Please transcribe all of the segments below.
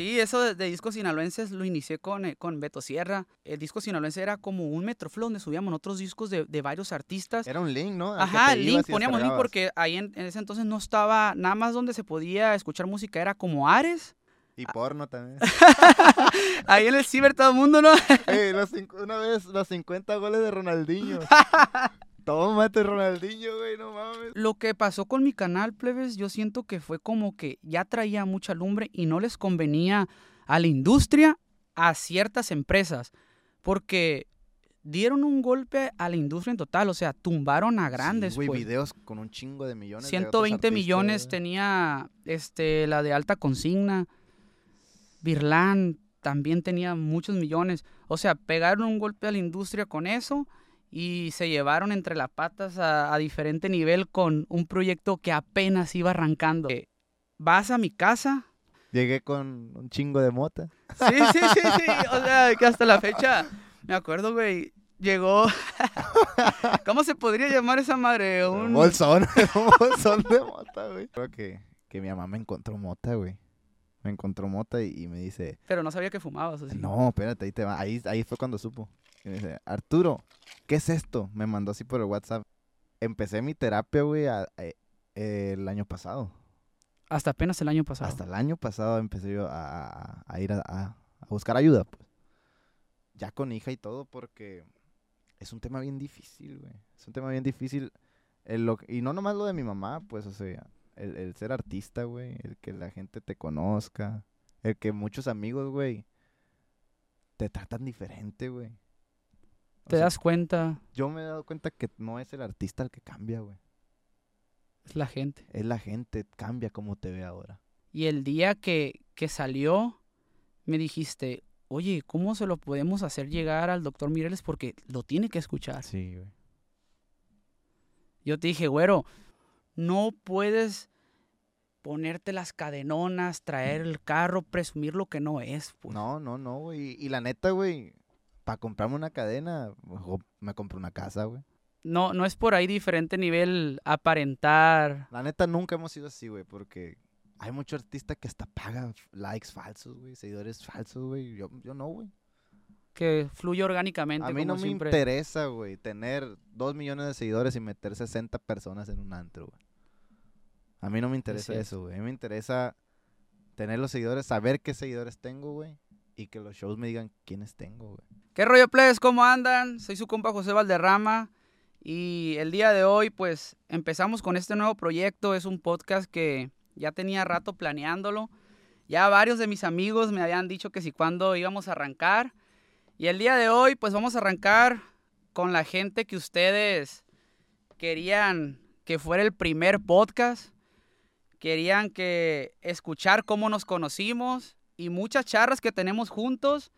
Sí, eso de, de discos sinaloenses lo inicié con, eh, con Beto Sierra. El disco sinaloense era como un metroflow donde subíamos otros discos de, de varios artistas. Era un link, ¿no? Al Ajá, link, poníamos link porque ahí en, en ese entonces no estaba nada más donde se podía escuchar música, era como Ares. Y porno también. Ahí en el ciber todo el mundo, ¿no? Ey, los una vez los 50 goles de Ronaldinho. Tómate, Ronaldinho, güey, no mames. Lo que pasó con mi canal, plebes, yo siento que fue como que ya traía mucha lumbre y no les convenía a la industria, a ciertas empresas, porque dieron un golpe a la industria en total, o sea, tumbaron a grandes, Sí, güey, pues. videos con un chingo de millones. de otros 120 artistas, millones tenía este la de alta consigna. Birlán también tenía muchos millones. O sea, pegaron un golpe a la industria con eso y se llevaron entre las patas a, a diferente nivel con un proyecto que apenas iba arrancando. Eh, Vas a mi casa. Llegué con un chingo de mota. Sí, sí, sí, sí. O sea, que hasta la fecha, me acuerdo, güey, llegó... ¿Cómo se podría llamar esa madre? Un Un... bolsón, un bolsón de mota, güey. Creo que, que mi mamá me encontró mota, güey. Me encontró mota y, y me dice, Pero no sabía que fumabas. así. no, espérate, ahí te va. Ahí, ahí fue cuando supo. Y me dice, Arturo, ¿qué es esto? Me mandó así por el WhatsApp. Empecé mi terapia, güey, a- a- el año pasado. Hasta apenas el año pasado. Hasta el año pasado empecé yo a, ir a, buscar ayuda, pues. Ya con hija y todo, porque es un tema bien difícil, güey. Es un tema bien difícil. El lo- y no nomás lo de mi mamá, pues, o sea, el, el ser artista, güey. El que la gente te conozca. El que muchos amigos, güey, te tratan diferente, güey. Te sea, das cuenta, Yo me he dado cuenta que no es el artista el que cambia, güey. es la gente. Es la gente, cambia como te ve ahora. Y el día que, que salió, me dijiste, oye, ¿cómo se lo podemos hacer llegar al doctor Mireles? Porque lo tiene que escuchar. Sí, güey. Yo te dije, güero, no puedes ponerte las cadenonas, traer el carro, presumir lo que no es. pues. No, no, no, güey. Y la neta, güey, para comprarme una cadena, me compro una casa, güey. no, no es por ahí diferente nivel aparentar. La neta, nunca hemos sido así, güey, porque hay mucho artista que hasta paga likes falsos, güey, seguidores falsos, güey. Yo, yo no, güey. que fluye orgánicamente. A mí no me interesa, güey, tener dos millones de seguidores y meter 60 personas en un antro, güey. A mí no me interesa es. eso, güey. A mí me interesa tener los seguidores, saber qué seguidores tengo, güey, y que los shows me digan quiénes tengo. ¿Qué rollo, plebes? ¿Cómo andan? Soy su compa José Valderrama y el día de hoy pues empezamos con este nuevo proyecto. Es un podcast que ya tenía rato planeándolo. Ya varios de mis amigos me habían dicho que si cuándo íbamos a arrancar. Y el día de hoy pues vamos a arrancar con la gente que ustedes querían que fuera el primer podcast. Querían que escuchar cómo nos conocimos y muchas charlas que tenemos juntos.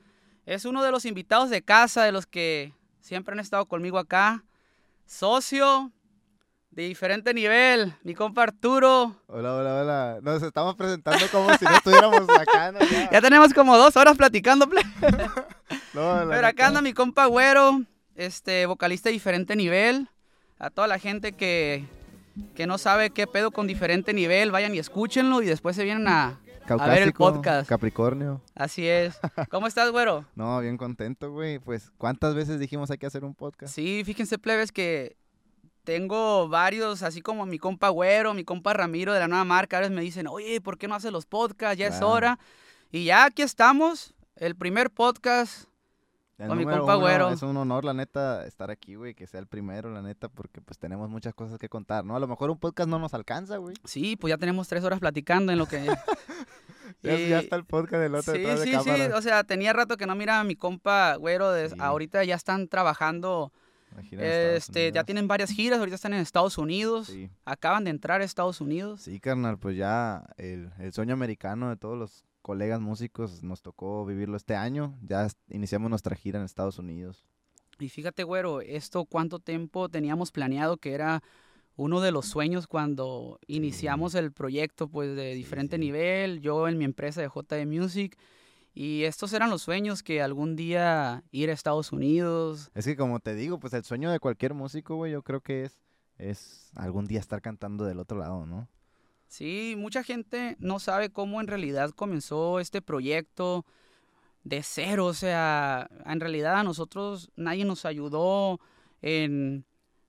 Es uno de los invitados de casa, de los que siempre han estado conmigo acá. Socio de diferente nivel, mi compa Arturo. Hola, hola, hola. Nos estamos presentando como si no estuviéramos acá, ¿no? Ya. Ya tenemos como dos horas platicando, No, pero acá anda mi compa Güero, este vocalista de diferente nivel. A toda la gente que, que no sabe qué pedo con diferente nivel, vayan y escúchenlo y después se vienen a... a ver el Caucásico, podcast. Capricornio. Así es. ¿Cómo estás, Güero? No, bien contento, güey. Pues, ¿cuántas veces dijimos hay que hacer un podcast? Sí, fíjense, plebes, que tengo varios, así como mi compa Güero, mi compa Ramiro de la nueva marca, a veces me dicen, oye, ¿por qué no haces los podcasts? Ya es hora. Y ya aquí estamos, el primer podcast. El Con mi compa uno, Güero. Es un honor, la neta, estar aquí, güey, que sea el primero, la neta, porque pues tenemos muchas cosas que contar, ¿no? A lo mejor un podcast no nos alcanza, güey. Sí, pues ya tenemos tres horas platicando en lo que... Ya, Y- ya está el podcast del otro sí, detrás de sí, sí, o sea, tenía rato que no miraba a mi compa Güero, de- Sí. ahorita ya están trabajando, este, ya tienen varias giras, ahorita están en Estados Unidos, Sí. acaban de entrar a Estados Unidos. Sí, carnal, pues ya el, el sueño americano de todos los colegas músicos nos tocó vivirlo este año. Ya iniciamos nuestra gira en Estados Unidos. Y fíjate, güero, esto cuánto tiempo teníamos planeado que era uno de los sueños cuando iniciamos el proyecto, pues de Sí, diferente sí. nivel, yo en mi empresa de JD Music. Y estos eran los sueños que algún día ir a Estados Unidos. Es que como te digo, pues el sueño de cualquier músico, güey, yo creo que es, es algún día estar cantando del otro lado, ¿no? Sí, mucha gente no sabe cómo en realidad comenzó este proyecto de cero. O sea, en realidad a nosotros nadie nos ayudó en,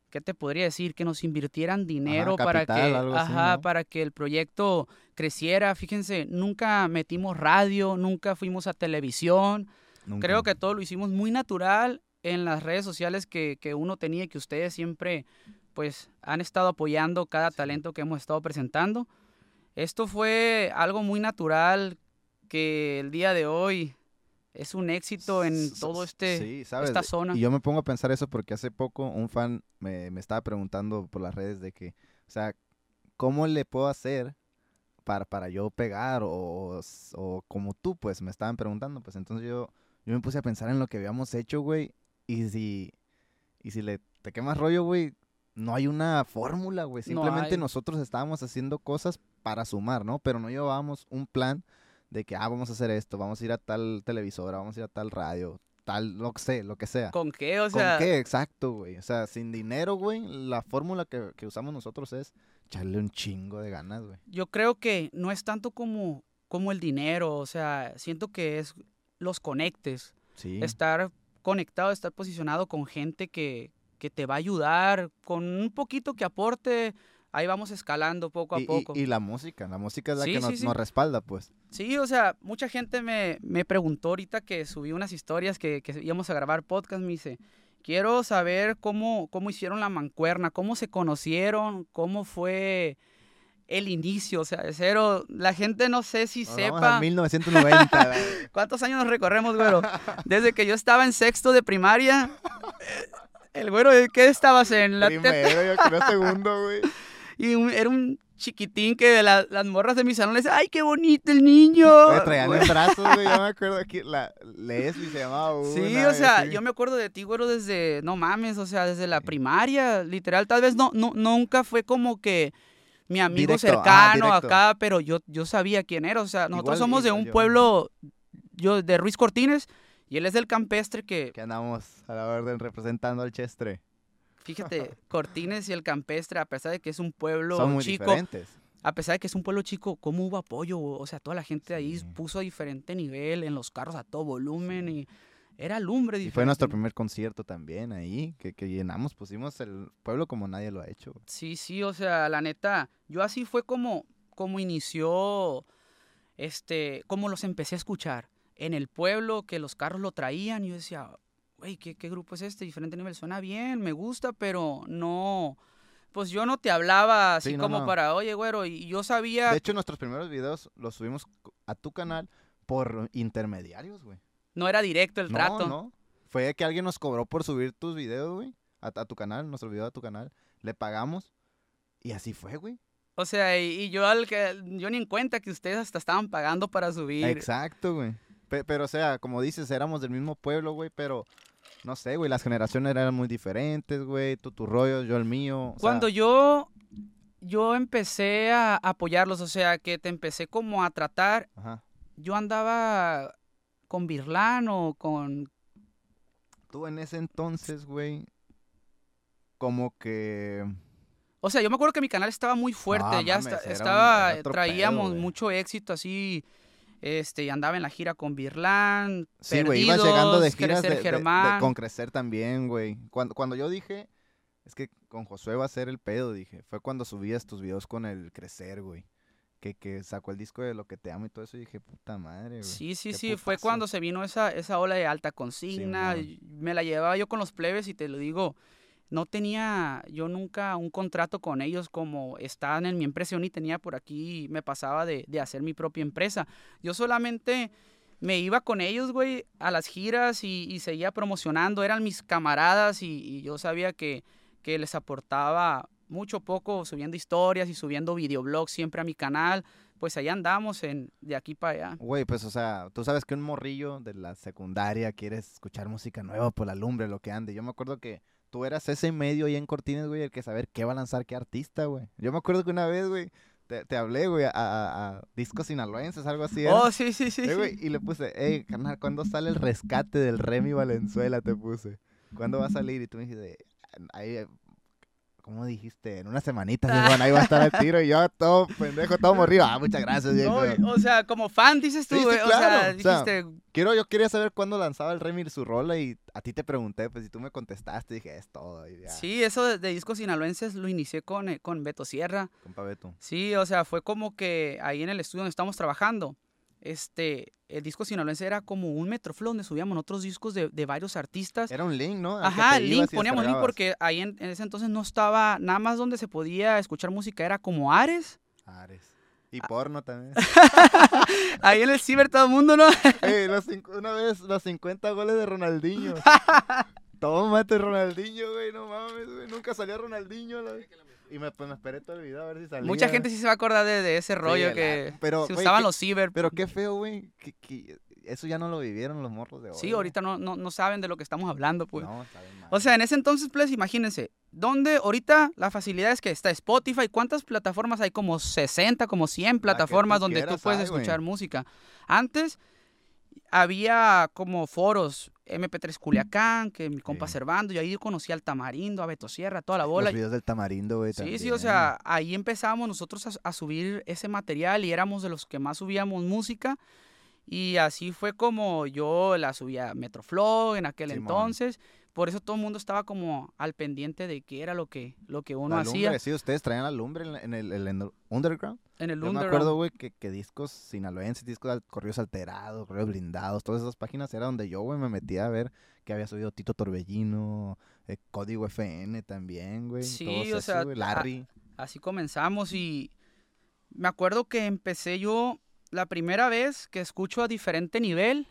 ¿qué te podría decir? Que nos invirtieran dinero para que, capital, algo así, ajá, ¿no? para que el proyecto creciera. Fíjense, nunca metimos radio, nunca fuimos a televisión. Nunca. Creo que todo lo hicimos muy natural en las redes sociales que, que uno tenía y que ustedes siempre pues han estado apoyando cada talento que hemos estado presentando. Esto fue algo muy natural que el día de hoy es un éxito en todo este sí, ¿sabes? esta zona. Y yo me pongo a pensar eso porque hace poco un fan me, me estaba preguntando por las redes de que, o sea, ¿cómo le puedo hacer para, para yo pegar? O, o como tú, pues, me estaban preguntando. Pues entonces yo, yo me puse a pensar en lo que habíamos hecho, güey. Y si, y si le te quemas rollo, güey, no hay una fórmula, güey. Simplemente nosotros estábamos haciendo cosas para sumar, ¿no? Pero no llevábamos un plan de que, ah, vamos a hacer esto, vamos a ir a tal televisora, vamos a ir a tal radio, tal, lo que sé, lo que sea. ¿Con qué? O ¿Con sea, qué? Exacto, güey. O sea, sin dinero, güey, la fórmula que, que usamos nosotros es echarle un chingo de ganas, güey. yo creo que no es tanto como, como el dinero, o sea, siento que es los conectes, Sí. estar conectado, estar posicionado con gente que, que te va a ayudar, con un poquito que aporte, ahí vamos escalando poco a y, poco. y la música, la música es la Sí, que sí, nos, sí. nos respalda, pues. Sí, o sea, mucha gente me, me preguntó ahorita que subí unas historias que, que íbamos a grabar podcast, me dice, quiero saber cómo, cómo hicieron la mancuerna, cómo se conocieron, cómo fue el inicio, o sea, de cero. La gente no sé si Nos vamos sepa al 1990, güey. cuántos años nos recorremos, güero. Desde que yo estaba en sexto de primaria, el güero, ¿qué estabas en la? Primero, yo creo segundo, güey. Y un- era un chiquitín que de la- las morras de mi salón le decía, ¡ay, qué bonito el niño! Güey, traían en brazos, güey. Yo me acuerdo que la Leslie se llamaba una. Sí, o sea, así. yo me acuerdo de ti, güero, desde, no mames, o sea, desde la primaria, literal, tal vez no, no nunca fue como que mi amigo Directo, ah, cercano acá, pero yo, yo sabía quién era, o sea, nosotros Igual- somos de un yo. pueblo, yo, de Ruiz Cortines, y él es del campestre que, Que andamos a la orden representando al Chestre. fíjate, Cortines y el campestre, a pesar de que es un pueblo Son muy chico, diferentes. a pesar de que es un pueblo chico, ¿cómo hubo apoyo? O sea, toda la gente ahí puso a diferente nivel, en los carros a todo volumen, y era lumbre Y diferente. fue nuestro primer concierto también ahí, que, que llenamos, pusimos el pueblo como nadie lo ha hecho. Sí, sí, o sea, la neta, yo así fue como, como inició, este, como los empecé a escuchar. En el pueblo, que los carros lo traían, y yo decía, güey, ¿qué, ¿qué grupo es este? Diferente nivel, suena bien, me gusta, pero no, pues yo no te hablaba así Sí, no, como no. para, oye, güero, y yo sabía, De hecho, nuestros primeros videos los subimos a tu canal por intermediarios, güey. no era directo el No, trato. no. Fue que alguien nos cobró por subir tus videos, güey. A, a tu canal, nuestro video a tu canal. Le pagamos. Y así fue, güey. O sea, y, y yo al que, yo ni en cuenta que ustedes hasta estaban pagando para subir. Exacto, güey. Pe- pero, o sea, como dices, éramos del mismo pueblo, güey, pero no sé, güey, las generaciones eran muy diferentes, güey. Tú tu rollo, yo el mío. o sea, Cuando yo, yo empecé a apoyarlos, o sea, que te empecé como a tratar, Ajá. yo andaba con Birlán o con... Tú en ese entonces, güey, como que... O sea, yo me acuerdo que mi canal estaba muy fuerte, ya mames, un- estaba, traíamos pedo, mucho éxito así, este, y andaba en la gira con Birlán, Sí, güey, ibas llegando de giras de, con crecer también, güey. Cuando, cuando yo dije, es que con Josué va a ser el pedo, dije, fue cuando subías tus videos con el crecer, güey. Que, que sacó el disco de Lo que te amo y todo eso, y dije, puta madre, güey. Sí, sí, sí, fue cuando se vino esa, esa ola de alta consigna, me la llevaba yo con los plebes y te lo digo, no tenía yo nunca un contrato con ellos como estaban en mi empresa, yo ni tenía por aquí, me pasaba de, de hacer mi propia empresa. Yo solamente me iba con ellos, güey, a las giras y, seguía promocionando, eran mis camaradas y, yo sabía que, que les aportaba mucho poco subiendo historias y subiendo videoblogs siempre a mi canal, pues ahí andamos en, de aquí para allá. Güey, pues, o sea, tú sabes que un morrillo de la secundaria quiere escuchar música nueva por la lumbre, lo que ande. Yo me acuerdo que tú eras ese medio ahí en Cortines, güey, el que saber qué va a lanzar qué artista, güey. Yo me acuerdo que una vez, güey, te, te hablé, güey, a, a- a discos sinaloenses, algo así. era. Oh, sí, sí, sí. Eh, güey, y le puse, hey, carnal, ¿cuándo sale el rescate del Remy Valenzuela? Te puse. ¿Cuándo va a salir? Y tú me dijiste, ahí, ¿cómo dijiste? En una semanita, Simón, ahí va a estar el tiro y yo todo pendejo, todo morrido. Ah, muchas gracias, No, o sea, como fan dices tú, Sí, sí, güey. O sea, o sea, dijiste, Quiero, yo quería saber cuándo lanzaba el Remir su rola y a ti te pregunté, pues, si tú me contestaste, dije, es todo. Y ya, sí, eso de, de discos sinaloenses lo inicié con, eh, con Beto Sierra. compa Beto. Sí, o sea, fue como que ahí en el estudio donde estamos trabajando, este, el disco sinaloense era como un Metroflow donde subíamos otros discos de, de varios artistas. Era un link, ¿no? Al Ajá, link, poníamos link porque ahí en, en ese entonces no estaba nada más donde se podía escuchar música, era como Ares. Ares. Y Ah. porno también. Ahí en el ciber todo el mundo, ¿no? Los una vez los 50 goles de Ronaldinho. Tómate Ronaldinho, güey, no mames, güey. Nunca salió Ronaldinho. la- Y me, pues, me esperé todo el video a ver si salía. Mucha gente sí se va a acordar de, de ese rollo la- que pero, se usaban los ciber. Pero qué feo, güey. que- que eso ya no lo vivieron los morros de hoy. Sí, ahorita no, no, no saben de lo que estamos hablando, pues. No, está bien mal. O sea, en ese entonces, pues, imagínense, donde ahorita la facilidad es que está Spotify, ¿cuántas plataformas hay? Como 60, como 100 que plataformas tú donde tú puedes hay, escuchar música. Antes había como foros, MP3 Culiacán, que mi compa Sí. Servando, y ahí yo conocí al Tamarindo, a Beto Sierra, toda la Los bola. videos del tamarindo, güey. Sí, sí, también, o sea, ahí empezamos nosotros a, a subir ese material y éramos de los que más subíamos música. Y así fue como yo la subía a Metroflow en aquel Simón. entonces. Por eso todo el mundo estaba como al pendiente de qué era lo que, lo que uno La hacía lumbre, sí, ustedes traían la lumbre en, el, en el underground. en el Yo me acuerdo, güey, que, que discos sinaloenses, discos correos alterados, correos blindados, todas esas páginas era donde yo, güey, me metía a ver que había subido Tito Torbellino, eh, Código FN también, güey. Sí, o sea, a- Larry. Así comenzamos y me acuerdo que empecé yo la primera vez que escucho a diferente nivel,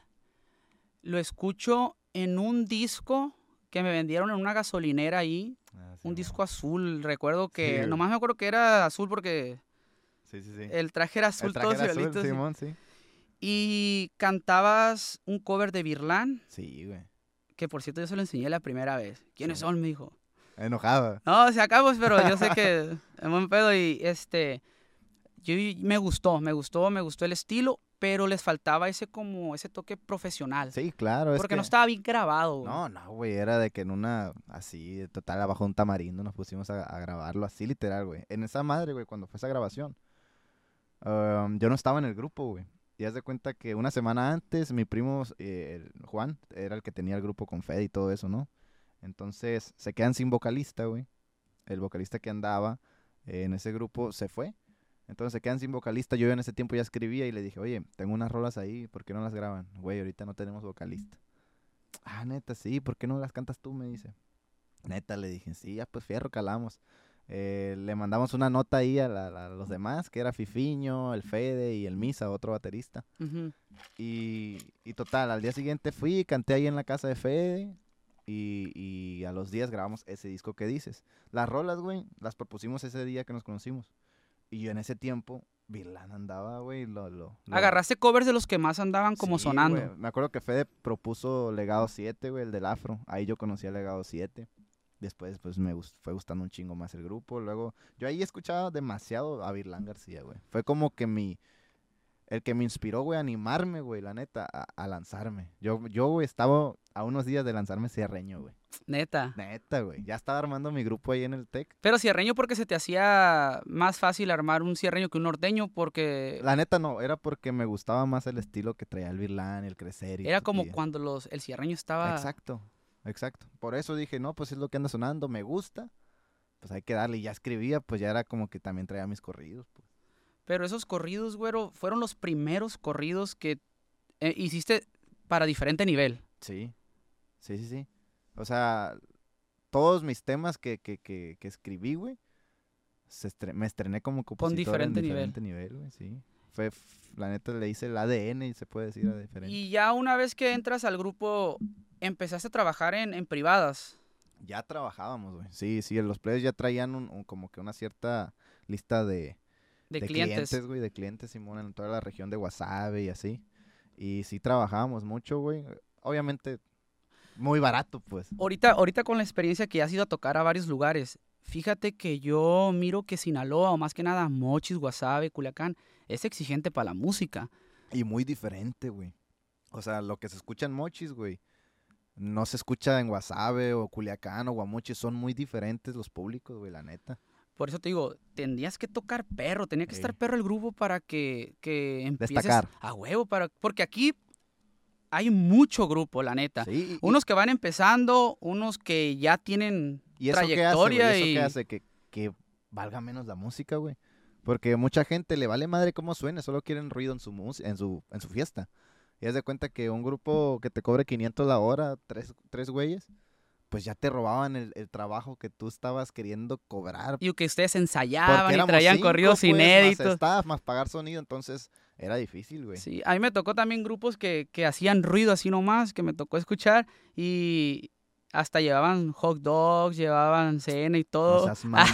lo escucho en un disco que me vendieron en una gasolinera ahí, Ah, sí, un disco azul, recuerdo que, nomás me acuerdo que era azul porque Sí, el traje era azul, El traje todos era azul, igualitos, y- Simón, sí. Y cantabas un cover de Birlán, Sí, güey. que por cierto yo se lo enseñé la primera vez. ¿Quiénes son? Me dijo. Enojaba. No, se acabó, pero yo sé que es buen pedo y este, yo me gustó, me gustó, me gustó el estilo, pero les faltaba ese como, ese toque profesional. Sí, claro. es porque que- no estaba bien grabado. güey. No, no, güey, era de que en una, así, total, abajo de un tamarindo nos pusimos a, a grabarlo así, literal, güey. En esa madre, güey, cuando fue esa grabación, um, yo no estaba en el grupo, güey. Y haz de cuenta que una semana antes, mi primo, eh, Juan, era el que tenía el grupo con Fede y todo eso, ¿no? Entonces, se quedan sin vocalista, güey. El vocalista que andaba eh, en ese grupo se fue. Entonces se quedan sin vocalista. Yo en ese tiempo ya escribía y le dije, oye, tengo unas rolas ahí, ¿por qué no las graban? Güey, ahorita no tenemos vocalista. Ah, neta, sí, ¿por qué no las cantas tú? Me dice. Neta, le dije, sí, ya pues fierro, calamos. Eh, le mandamos una nota ahí a, la- la- a los demás, que era Fifiño, el Fede y el Misa, otro baterista. Y total, al día siguiente fui, canté ahí en la casa de Fede. Y, y a los días grabamos ese disco que dices. Las rolas, güey, las propusimos ese día que nos conocimos. Y yo en ese tiempo, Virlán andaba, güey, lo, lo, lo- Agarraste covers de los que más andaban como Sí, sonando. Me acuerdo que Fede propuso Legado 7, güey, el del Afro. Ahí yo conocí a Legado 7. Después, pues, me gus- fue gustando un chingo más el grupo. Luego, yo ahí escuchaba demasiado a Virlán García, güey. Fue como que mi... El que me inspiró, güey, a animarme, güey, la neta, a, a lanzarme. Yo, yo, güey, estaba a unos días de lanzarme Cierreño, güey. Neta. Neta, güey. Ya estaba armando mi grupo ahí en el TEC. Pero cierreño porque se te hacía más fácil armar un cierreño que un norteño porque La neta no, era porque me gustaba más el estilo que traía el Virlán, el crecer y era como cuando los el cierreño estaba Exacto, exacto. Por eso dije, no, pues es lo que anda sonando, me gusta, pues hay que darle. Y ya escribía, pues ya era como que también traía mis corridos. Pues. Pero esos corridos, güero, fueron los primeros corridos que eh, hiciste para diferente nivel. Sí, sí, sí, sí. O sea, todos mis temas que, que, que, que escribí, güey, se estre- me estrené como compositor diferente en diferente nivel, güey, sí. Fue, la neta le hice el ADN y se puede decir a diferente. Y ya una vez que entras al grupo, empezaste a trabajar en, en privadas. Ya trabajábamos, güey. Sí, sí, los players ya traían un, un- como que una cierta lista de, De, de clientes. clientes, güey, de clientes, Simón, en toda la región de Guasave y así. Y sí trabajábamos mucho, güey. Obviamente, muy barato, pues. Ahorita, ahorita con la experiencia que has ido a tocar a varios lugares, fíjate que yo miro que Sinaloa, o más que nada Mochis, Guasave, Culiacán, es exigente para la música. Y muy diferente, güey. O sea, lo que se escucha en Mochis, güey, no se escucha en Guasave o Culiacán o Guamuchi, son muy diferentes los públicos, güey, la neta. Por eso te digo, tendrías que tocar perro, tenía que Sí. estar perro el grupo para que, que empieces Destacar. a huevo, para, porque aquí hay mucho grupo, la neta. Sí, y- y- Unos que van empezando, unos que ya tienen ¿Y eso qué hace, trayectoria ¿Eso y... qué hace? Que, que valga menos la música, güey. Porque mucha gente le vale madre cómo suene, solo quieren ruido en su, en su, en su fiesta. Y haz de cuenta que un grupo que te cobre 500 la hora, tres, tres güeyes, pues ya te robaban el, el trabajo que tú estabas queriendo cobrar. Y que ustedes ensayaban y traían cinco, corridos pues, Más inéditos. staff, más pagar sonido, entonces era difícil, güey. Sí, a mí me tocó también grupos que, que hacían ruido así nomás, que me tocó escuchar y hasta llevaban hot dogs, llevaban cena y No todo. seas mamón.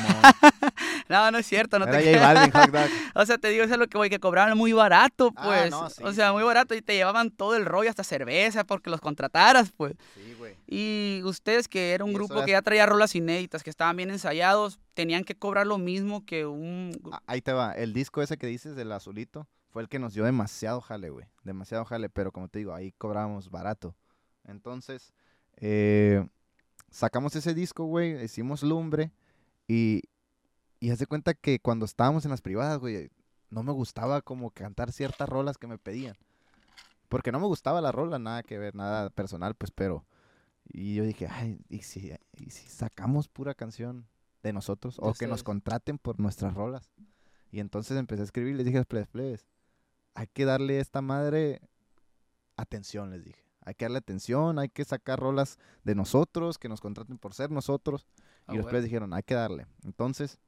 No, no es cierto, no Era te. Balvin, hot dog. O sea, te digo, eso es lo que voy, que cobraban muy barato, Ah, pues. no, sí, o sea, sí. muy barato y te llevaban todo el rollo, hasta cerveza, porque los contrataras, pues. Sí, güey. Y ustedes que era un grupo que ya traía rolas inéditas, que estaban bien ensayados, tenían que cobrar lo mismo que un... Ah, Ahí te va. El disco ese que dices del azulito fue el que nos dio demasiado jale, güey. Demasiado jale, pero como te digo, ahí cobrábamos barato. Entonces, eh, sacamos ese disco, güey, hicimos lumbre y, y haz de cuenta que cuando estábamos en las privadas, güey, no me gustaba como cantar ciertas rolas que me pedían. Porque no me gustaba la rola, nada que ver, nada personal, pues, pero... Y yo dije, ay, ¿y si, y si sacamos pura canción de nosotros? O que nos contraten por nuestras rolas. Y entonces empecé a escribir, les dije plebes, plebes, hay que darle a esta madre atención, les dije. Hay que darle atención, hay que sacar rolas de nosotros, que nos contraten por ser nosotros. Ah, y los huevo. plebes dijeron, hay que darle. Entonces,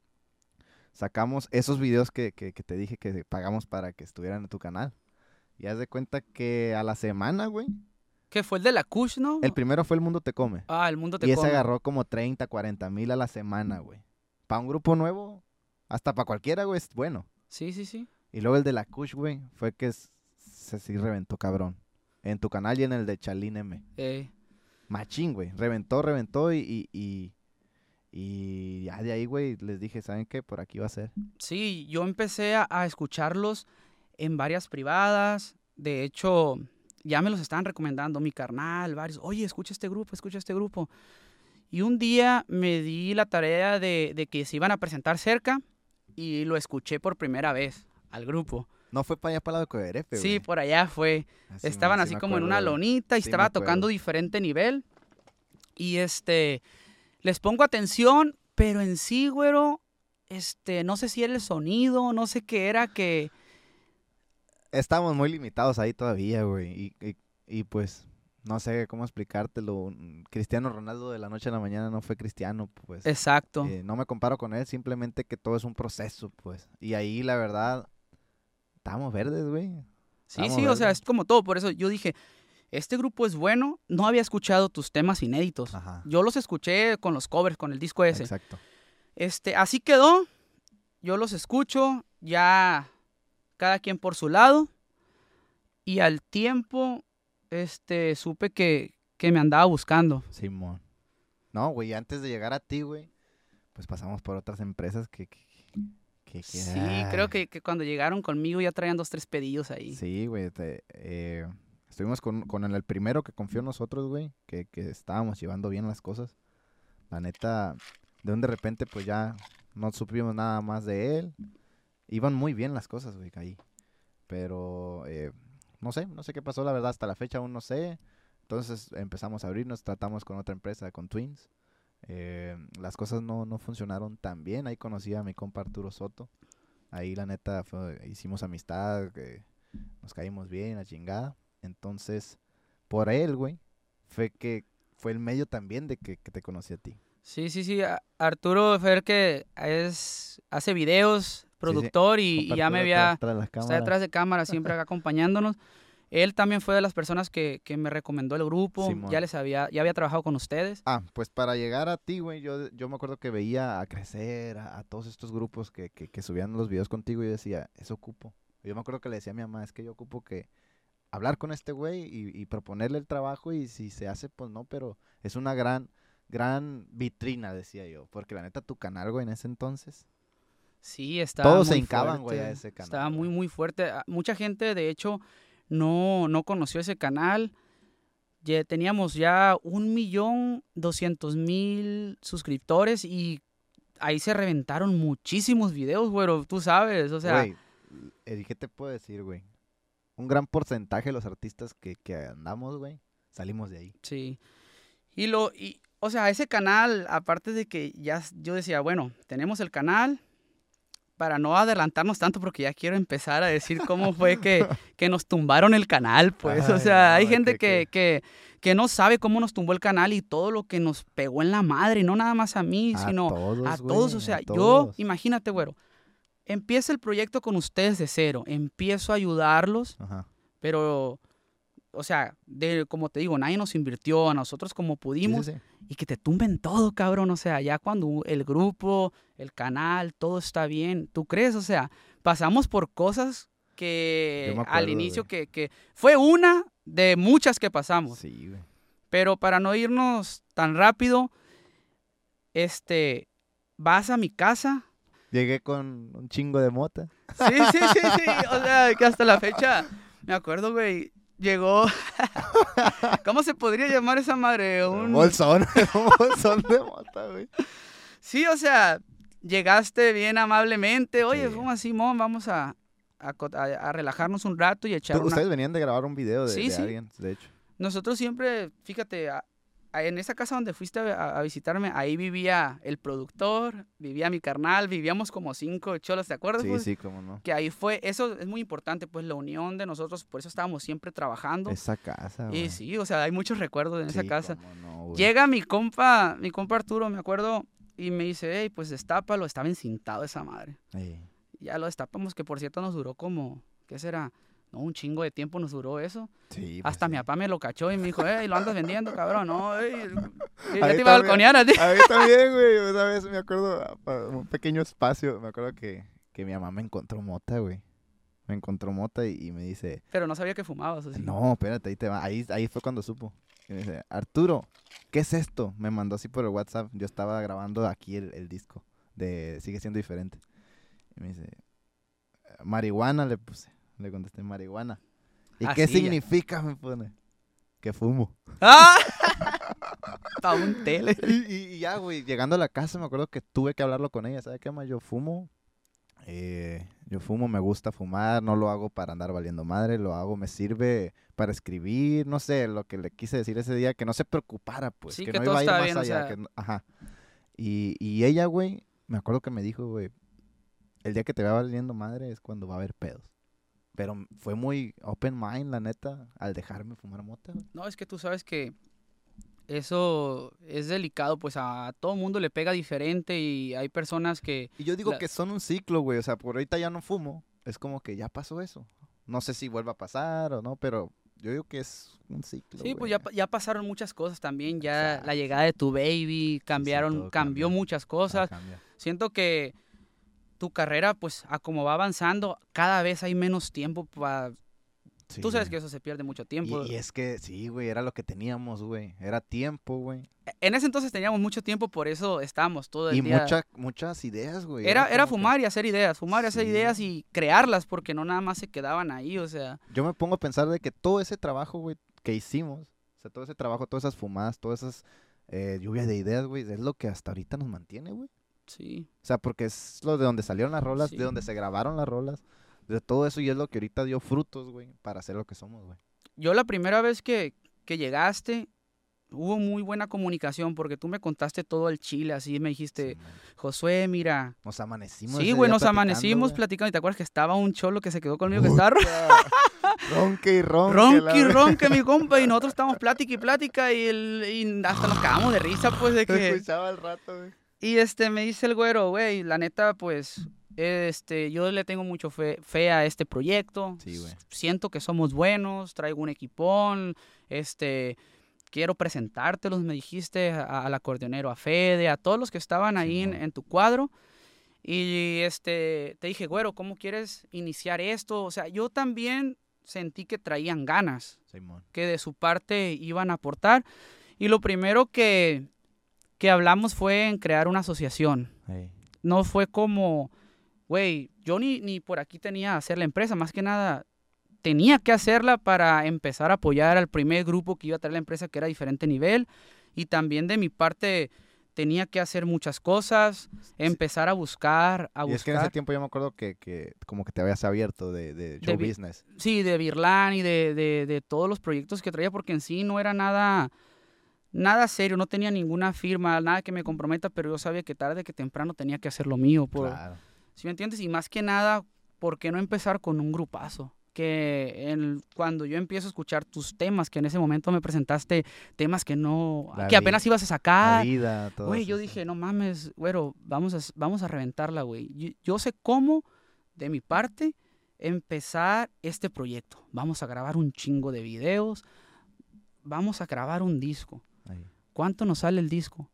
sacamos esos videos que, que, que te dije que pagamos para que estuvieran en tu canal. Y haz de cuenta que a la semana, güey, ¿Qué fue el de la Kush, no? el primero fue El Mundo Te Come. Ah, el mundo te Y ese come. agarró como 30, 40 mil a la semana, güey. Para un grupo nuevo, hasta para cualquiera, güey, es bueno. Sí, sí, sí. Y luego el de la Kush, güey, fue que se sí reventó, cabrón. En tu canal y en el de Chalín M. Eh, Machín, güey. Reventó, reventó y, y, y, y ya de ahí, güey, les dije, ¿saben qué? Por aquí va a ser. sí, yo empecé a, a escucharlos en varias privadas. De hecho, ya me los estaban recomendando mi carnal, varios. Oye, escucha este grupo, escucha este grupo. Y un día me di la tarea de, de que se iban a presentar cerca y lo escuché por primera vez al grupo. No fue para allá para la de Coderefe, Sí, güey. por allá fue. Ah, Estaban sí así me como en una lonita y Sí estaba tocando diferente nivel. Y este, les pongo atención, pero en sí, güero, este, no sé si era el sonido, no sé qué era que... Estábamos muy limitados ahí todavía, güey. Y, y, y, pues, no sé cómo explicártelo. Cristiano Ronaldo de la noche a la mañana no fue cristiano, pues. Exacto. Eh, no me comparo con él, simplemente que todo es un proceso, pues. Y ahí, la verdad, estábamos verdes, güey. sí, sí, o sea, es como todo. Por eso yo dije, este grupo es bueno. No había escuchado tus temas inéditos. Ajá. Yo los escuché con los covers, con el disco ese. Exacto. Este, así quedó. Yo los escucho, ya cada quien por su lado. Y al tiempo, este, supe que, que me andaba buscando. Simón. No, güey, antes de llegar a ti, güey, pues pasamos por otras empresas que... que, que- que- Sí, ah, creo que, que cuando llegaron conmigo ya traían dos, tres pedillos ahí. Sí, güey. te- eh, estuvimos con, con el primero que confió en nosotros, güey, que, que estábamos llevando bien las cosas. La neta, de un de repente, pues ya no supimos nada más de él. Iban muy bien las cosas, güey, ahí. Pero, eh, no sé, no sé qué pasó, la verdad, hasta la fecha aún no sé. Entonces empezamos a abrirnos, tratamos con otra empresa, con Twins. Eh, las cosas no, no funcionaron tan bien. Ahí conocí a mi compa Arturo Soto. Ahí la neta fue- hicimos amistad, nos caímos bien, la chingada. Entonces, por él, güey, fue que fue el medio también de que, que te conocí a ti. Sí, sí, sí. Arturo Fer que es, hace videos, productor y, ya me había... tras Está detrás de cámara siempre acá acompañándonos. Él también fue de las personas que, que me recomendó el grupo. Simón. Ya les había, ya había trabajado con ustedes. Ah, pues para llegar a ti, güey, yo, yo me acuerdo que veía a crecer a, a todos estos grupos que, que, que subían los videos contigo y yo decía, eso ocupo. Yo me acuerdo que le decía a mi mamá, es que yo ocupo que hablar con este güey y, y proponerle el trabajo y si se hace, pues no, pero es una gran, gran vitrina, decía yo. Porque la neta, tu canal, güey, en ese entonces, Sí, estaba Todos se hincaban, güey, a ese canal, Estaba muy, muy fuerte. Ah, Mucha gente, de hecho, no, no conoció ese canal ya teníamos ya un millón doscientos mil suscriptores y ahí se reventaron muchísimos videos, güero, tú sabes, o sea, Güey, ¿qué te puedo decir, güey? Un gran porcentaje de los artistas que, que andamos, güey, salimos de ahí. sí. Y lo, y, o sea, ese canal, aparte de que ya yo decía, bueno, tenemos el canal, para no adelantarnos tanto, porque ya quiero empezar a decir cómo fue que, que nos tumbaron el canal, pues. o sea, hay gente que- que, que, no sabe cómo nos tumbó el canal y todo lo que nos pegó en la madre, y no nada más a mí, A sino todos, a güey, todos. O sea, yo, imagínate, güero, empieza el proyecto con ustedes de cero, empiezo a ayudarlos, Ajá. pero, o sea, de, como te digo, nadie nos invirtió, a nosotros como Sí, sí, pudimos, sí. y que te tumben todo, cabrón. O sea, ya cuando el grupo, el canal, todo está bien, ¿tú crees? O sea, pasamos por cosas que al inicio que, que fue una de muchas que pasamos. Sí, güey. Pero para no irnos tan rápido, este, vas a mi casa. Llegué con un chingo de mota. Sí, sí, sí, sí. O sea, que hasta la fecha, me acuerdo, güey, llegó... ¿Cómo se podría llamar esa madre? Un Un... bolsón, un bolsón de mota, güey. Sí, o sea, llegaste bien amablemente. Oye, Sí. fuma Simón, vamos a, a relajarnos un rato y echar una... Ustedes venían de grabar un video de, Sí, de sí. alguien, de hecho. Nosotros siempre, fíjate, a- en esa casa donde fuiste a, a visitarme, ahí vivía el productor, vivía mi carnal, vivíamos como cinco cholos, ¿te acuerdas? Sí, pues? sí, cómo no. Que ahí fue, eso es muy importante, pues la unión de nosotros, por eso estábamos siempre trabajando. Esa casa, güey. y sí, o sea, hay muchos recuerdos en esa Sí, casa. cómo no. Llega mi compa, mi compa Arturo, me acuerdo, y me dice, hey, pues destápalo, estaba encintado esa madre. Ey. Ya lo destapamos, que por cierto nos duró como, ¿qué será? No, un chingo de tiempo nos duró eso. Sí, pues Hasta sí. mi papá me lo cachó y me dijo, ey, lo andas vendiendo, cabrón, no, ey. Ya te iba a balconear a ti. A mí también, güey. Una vez me acuerdo, ah, un pequeño espacio, me acuerdo que, que mi mamá me encontró mota, güey. Me encontró mota y, y me dice, Pero no sabía que fumabas, así. no, espérate, ahí te va. Ahí, ahí fue cuando supo. Y me dice, Arturo, ¿qué es esto? Me mandó así por el WhatsApp. Yo estaba grabando aquí el, el disco de Sigue siendo diferente. Y me dice, marihuana le puse. Le contesté, marihuana. ¿Y Ah, qué sí, ya. significa? Me pone. Que fumo. ¡Ah! Pa' un tele. y, ya, güey, llegando a la casa me acuerdo que tuve que hablarlo con ella. ¿Sabes qué, más? Yo fumo. eh, yo fumo, me gusta fumar. No lo hago para andar valiendo madre. Lo hago, me sirve para escribir. No sé, lo que le quise decir ese día. Que no se preocupara, pues. Sí, que, que no iba a ir más bien, o allá. sea- que no- ajá. Y, y ella, güey, me acuerdo que me dijo, güey, el día que te vea valiendo madre es cuando va a haber pedos. Pero fue muy open mind, la neta, al dejarme fumar mota, güey. No, es que tú sabes que eso es delicado, pues a todo mundo le pega diferente y hay personas que... Y yo digo La- que son un ciclo, güey. O sea, por ahorita ya no fumo. Es como que ya pasó eso. No sé si vuelva a pasar o no, pero yo digo que es un ciclo. Sí, pues ya, ya pasaron muchas cosas también, ya la llegada de tu baby, cambiaron, cambió muchas cosas. Siento que tu carrera, pues, a como va avanzando, cada vez hay menos tiempo para... Sí, Tú sabes que eso se pierde mucho tiempo. Y, y es que sí, güey, era lo que teníamos, güey. Era tiempo, güey. En ese entonces teníamos mucho tiempo, por eso estábamos todo el Y día... mucha- muchas ideas, güey. Era, era que- fumar y hacer ideas, fumar y hacer ideas y crearlas, porque no nada más se quedaban ahí, o sea... Yo me pongo a pensar de que todo ese trabajo, güey, que hicimos, o sea, todo ese trabajo, todas esas fumadas, todas esas eh, lluvias de ideas, güey, es lo que hasta ahorita nos mantiene, güey. Sí, O sea, porque es lo de donde salieron las rolas, Sí. de donde se grabaron las rolas, de todo eso y es lo que ahorita dio frutos, güey, para ser lo que somos, güey. yo la primera vez que, que llegaste, hubo muy buena comunicación, porque tú me contaste todo el chile, así me dijiste, Sí. Josué, mira... nos amanecimos. Sí, güey, nos platicando, amanecimos platicando, y te acuerdas que estaba un cholo que se quedó conmigo, que estaba ro- Ronque y ronque. ronque y ronque, mi compa, y nosotros estábamos plática y plática, y, el, y hasta nos cagamos de risa, pues, de que... escuchaba al rato, güey. Y este, me dice el güero, güey, la neta, pues, este, yo le tengo mucho fe, fe a este proyecto. Sí, güey. Siento que somos buenos, traigo un equipón, este, quiero presentártelos, me dijiste, a- al acordeonero, a Fede, a todos los que estaban ahí en, tu cuadro. Y este, te dije, güero, ¿cómo quieres iniciar esto? O sea, yo también sentí que traían ganas Simón. que de su parte iban a aportar. Y lo primero que, que hablamos fue en crear una asociación. No fue como, güey, yo ni, ni por aquí tenía hacer la empresa, más que nada, tenía que hacerla para empezar a apoyar al primer grupo que iba a traer la empresa que era diferente nivel. Y también de mi parte tenía que hacer muchas cosas, empezar a buscar, a Y buscar. es que en ese tiempo yo me acuerdo que, que como que te habías abierto de, de show business. Sí, de Birlán y de, de- de todos los proyectos que traía, porque en sí no era nada, nada serio, no tenía ninguna firma, nada que me comprometa, pero yo sabía que tarde que temprano tenía que hacer lo mío. Por, Claro. ¿Sí me entiendes? Y más que nada, ¿por qué no empezar con un grupazo? Que en- cuando yo empiezo a escuchar tus temas, que en ese momento me presentaste temas que no, La que apenas ibas a La sacar. vida, todo Güey, eso, yo dije, no mames, güero, vamos a, vamos a reventarla, güey. Yo, yo sé cómo, de mi parte, empezar este proyecto. Vamos a grabar un chingo de videos. Vamos a grabar un disco. Ahí. ¿Cuánto nos sale el disco?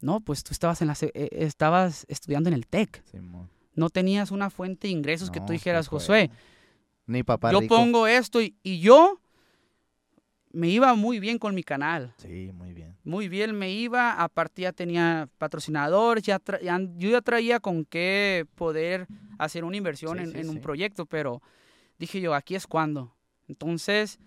No, pues tú estabas, en la, eh, estabas estudiando en el TEC. No tenías una fuente de ingresos que tú ¿qué dijeras? Josué, Ni papá yo rico. pongo esto y, y yo me iba muy bien con mi canal. Sí, muy bien. Muy bien me iba, aparte ya tenía patrocinadores, ya, ya- yo ya traía con qué poder hacer una inversión Sí, en, sí, en un proyecto, pero dije yo, aquí es cuando. Entonces,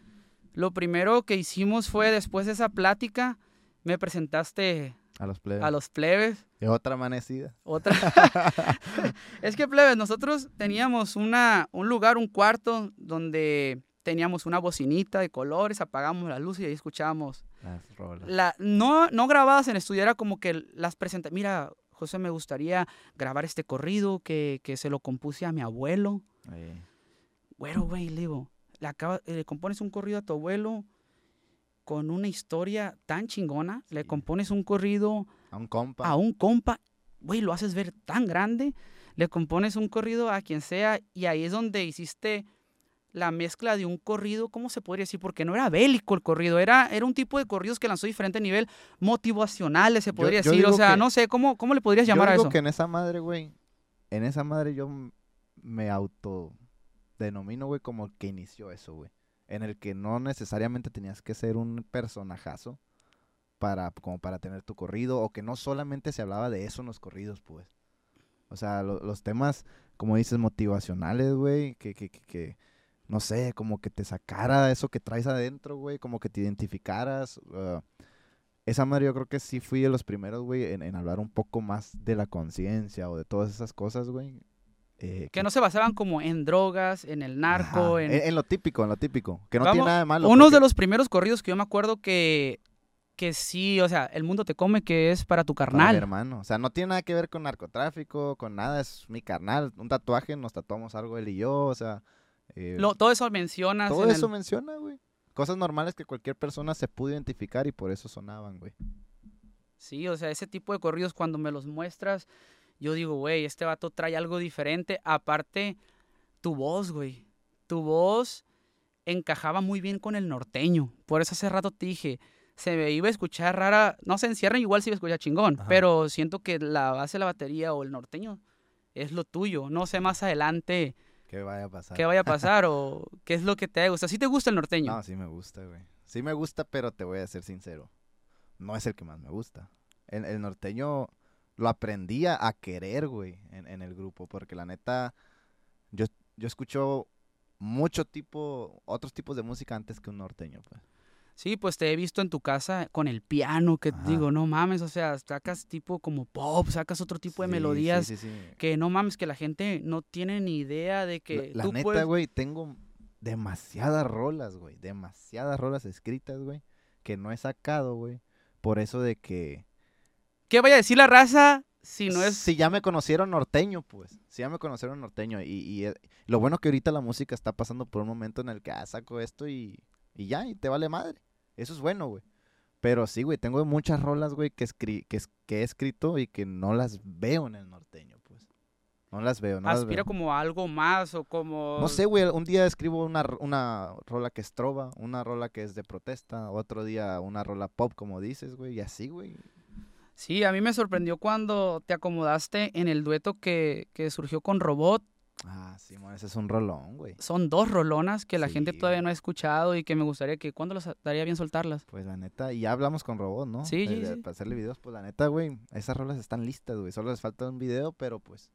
lo primero que hicimos fue, después de esa plática, me presentaste A los plebes. a los plebes. Y otra amanecida. Otra. es que, plebes, nosotros teníamos una, un lugar, un cuarto, donde teníamos una bocinita de colores, apagamos la luz y ahí escuchábamos Las rolas. la, no, no grabadas en estudio, era como que las presenta. Mira, José, me gustaría grabar este corrido que, que se lo compuse a mi abuelo. Güero, güey, le digo, le, acaba- le compones un corrido a tu abuelo con una historia tan chingona, le compones un corrido A un compa. a un compa, güey, lo haces ver tan grande, le compones un corrido a quien sea y ahí es donde hiciste la mezcla de un corrido, ¿cómo se podría decir? Porque no era bélico el corrido, era, era un tipo de corridos que lanzó diferente nivel, motivacionales se Yo- podría yo decir, o sea, que- no sé, ¿cómo, cómo le podrías Yo llamar a digo eso? que en esa madre, güey, en esa madre yo me auto denomino, güey, como el que inició eso, güey. En el que no necesariamente tenías que ser un personajazo para, como para tener tu corrido, o que no solamente se hablaba de eso en los corridos, pues. O sea, lo- los temas, como dices, motivacionales, güey, que, que, que, que, no sé, como que te sacara eso que traes adentro, güey, como que te identificaras. ah, esa madre yo creo que sí fui de los primeros, güey, en, en hablar un poco más de la conciencia o de todas esas cosas, güey. Eh, Que no se basaban como en drogas, en el narco, en... en, en lo típico, en lo típico. Que no Vamos, tiene nada de malo. Uno de los primeros corridos que yo me acuerdo que, que sí, o sea, el mundo te come, que es para tu para carnal. mi hermano. O sea, no tiene nada que ver con narcotráfico, con nada. Es mi carnal. Un tatuaje, nos tatuamos algo él y yo. O sea, eh, Lo- todo eso mencionas. todo en eso el- menciona, güey. Cosas normales que cualquier persona se pudo identificar y por eso sonaban, güey. Sí, o sea, ese tipo de corridos cuando me los muestras, yo digo, güey, este vato trae algo diferente. Aparte, tu voz, güey. Tu voz encajaba muy bien con el norteño. Por eso hace rato te dije, se me iba a escuchar rara. No se encierran, igual se iba a escuchar chingón. Ajá. Pero siento que la base de la batería o el norteño es lo tuyo. No sé más adelante ¿Qué vaya a pasar? qué vaya a pasar o qué es lo que te gusta. ¿Sí te gusta el norteño? No, sí me gusta, güey. Sí me gusta, pero te voy a ser sincero. No es el que más me gusta. El, el norteño lo aprendí a, querer, güey, en, en el grupo. Porque la neta, yo, yo escucho mucho tipo, otros tipos de música antes que un norteño, pues. Sí, pues te he visto en tu casa con el piano, que Ajá. digo, no mames, o sea, sacas tipo como pop, sacas otro tipo de Sí, melodías Sí, sí, sí. que no mames, que la gente no tiene ni idea de que La, la tú neta, puedes- güey, tengo demasiadas rolas, güey. Demasiadas rolas escritas, güey. Que no he sacado, güey. Por eso de que... ¿Qué vaya a decir la raza si no es Si ya me conocieron norteño, pues. Si ya me conocieron norteño. Y, y, eh, lo bueno que ahorita la música está pasando por un momento en el que ah, saco esto y, y ya, y te vale madre. Eso es bueno, güey. Pero sí, güey, tengo muchas rolas, güey, que, escri que, es- que he escrito y que no las veo en el norteño, pues. No las veo, no las aspira veo. como a algo más o como No sé, güey, un día escribo una, una rola que es trova, una rola que es de protesta, otro día una rola pop, como dices, güey, y así, güey. Sí, a mí me sorprendió cuando te acomodaste en el dueto que, que surgió con Robot. Ah, sí, ese es un rolón, güey. Son dos rolonas que la Sí, gente todavía no ha escuchado y que me gustaría que cuando las daría bien soltarlas. Pues la neta, y ya hablamos con Robot, ¿no? Sí, De- sí, de- sí. Para hacerle videos, pues la neta, güey, esas rolas están listas, güey. Solo les falta un video, pero pues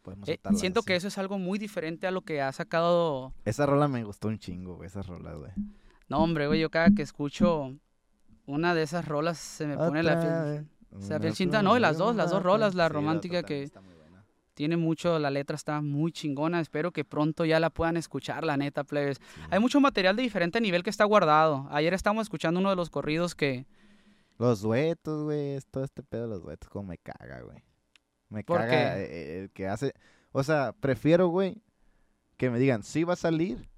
podemos Eh, soltarlas siento así. que eso es algo muy diferente a lo que ha sacado. Esa rola me gustó un chingo, güey, esa rola, güey. No, hombre, güey, yo cada que escucho una de esas rolas se me pone la piel. Chinta, no, y las dos, las dos flor. rolas, la Sí, romántica que- está muy buena. Tiene mucho, la letra está muy chingona. Espero que pronto ya la puedan escuchar, la neta, plebes. Sí. Hay mucho material de diferente nivel que está guardado. Ayer estábamos escuchando uno de los corridos que. Los duetos, güey, es todo este pedo de los duetos, como me caga, güey. Me ¿Por caga qué? el que hace, o sea, prefiero, güey, que me digan, sí va a salir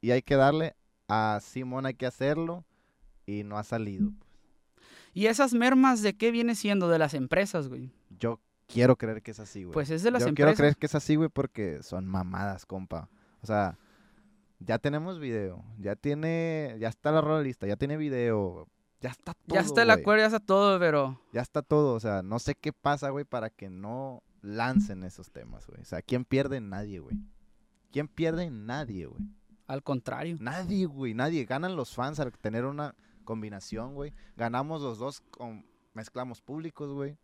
y hay que darle a Simón hay que hacerlo y no ha salido. ¿Y esas mermas de qué viene siendo? De las empresas, güey. Yo quiero creer que es así, güey. Pues es de las Yo quiero empresas. creer que es así, güey, porque son mamadas, compa. O sea, ya tenemos video, ya tiene, ya está la rola lista, ya tiene video, ya está todo. ya está el acuerdo, ya está todo, pero. Ya está todo, o sea, no sé qué pasa, güey, para que no lancen esos temas, güey. O sea, ¿quién pierde? Nadie, güey. ¿Quién pierde? Nadie, güey. Al contrario. Nadie, güey, nadie. Ganan los fans al tener una combinación, güey. Ganamos los dos, con... mezclamos públicos, güey.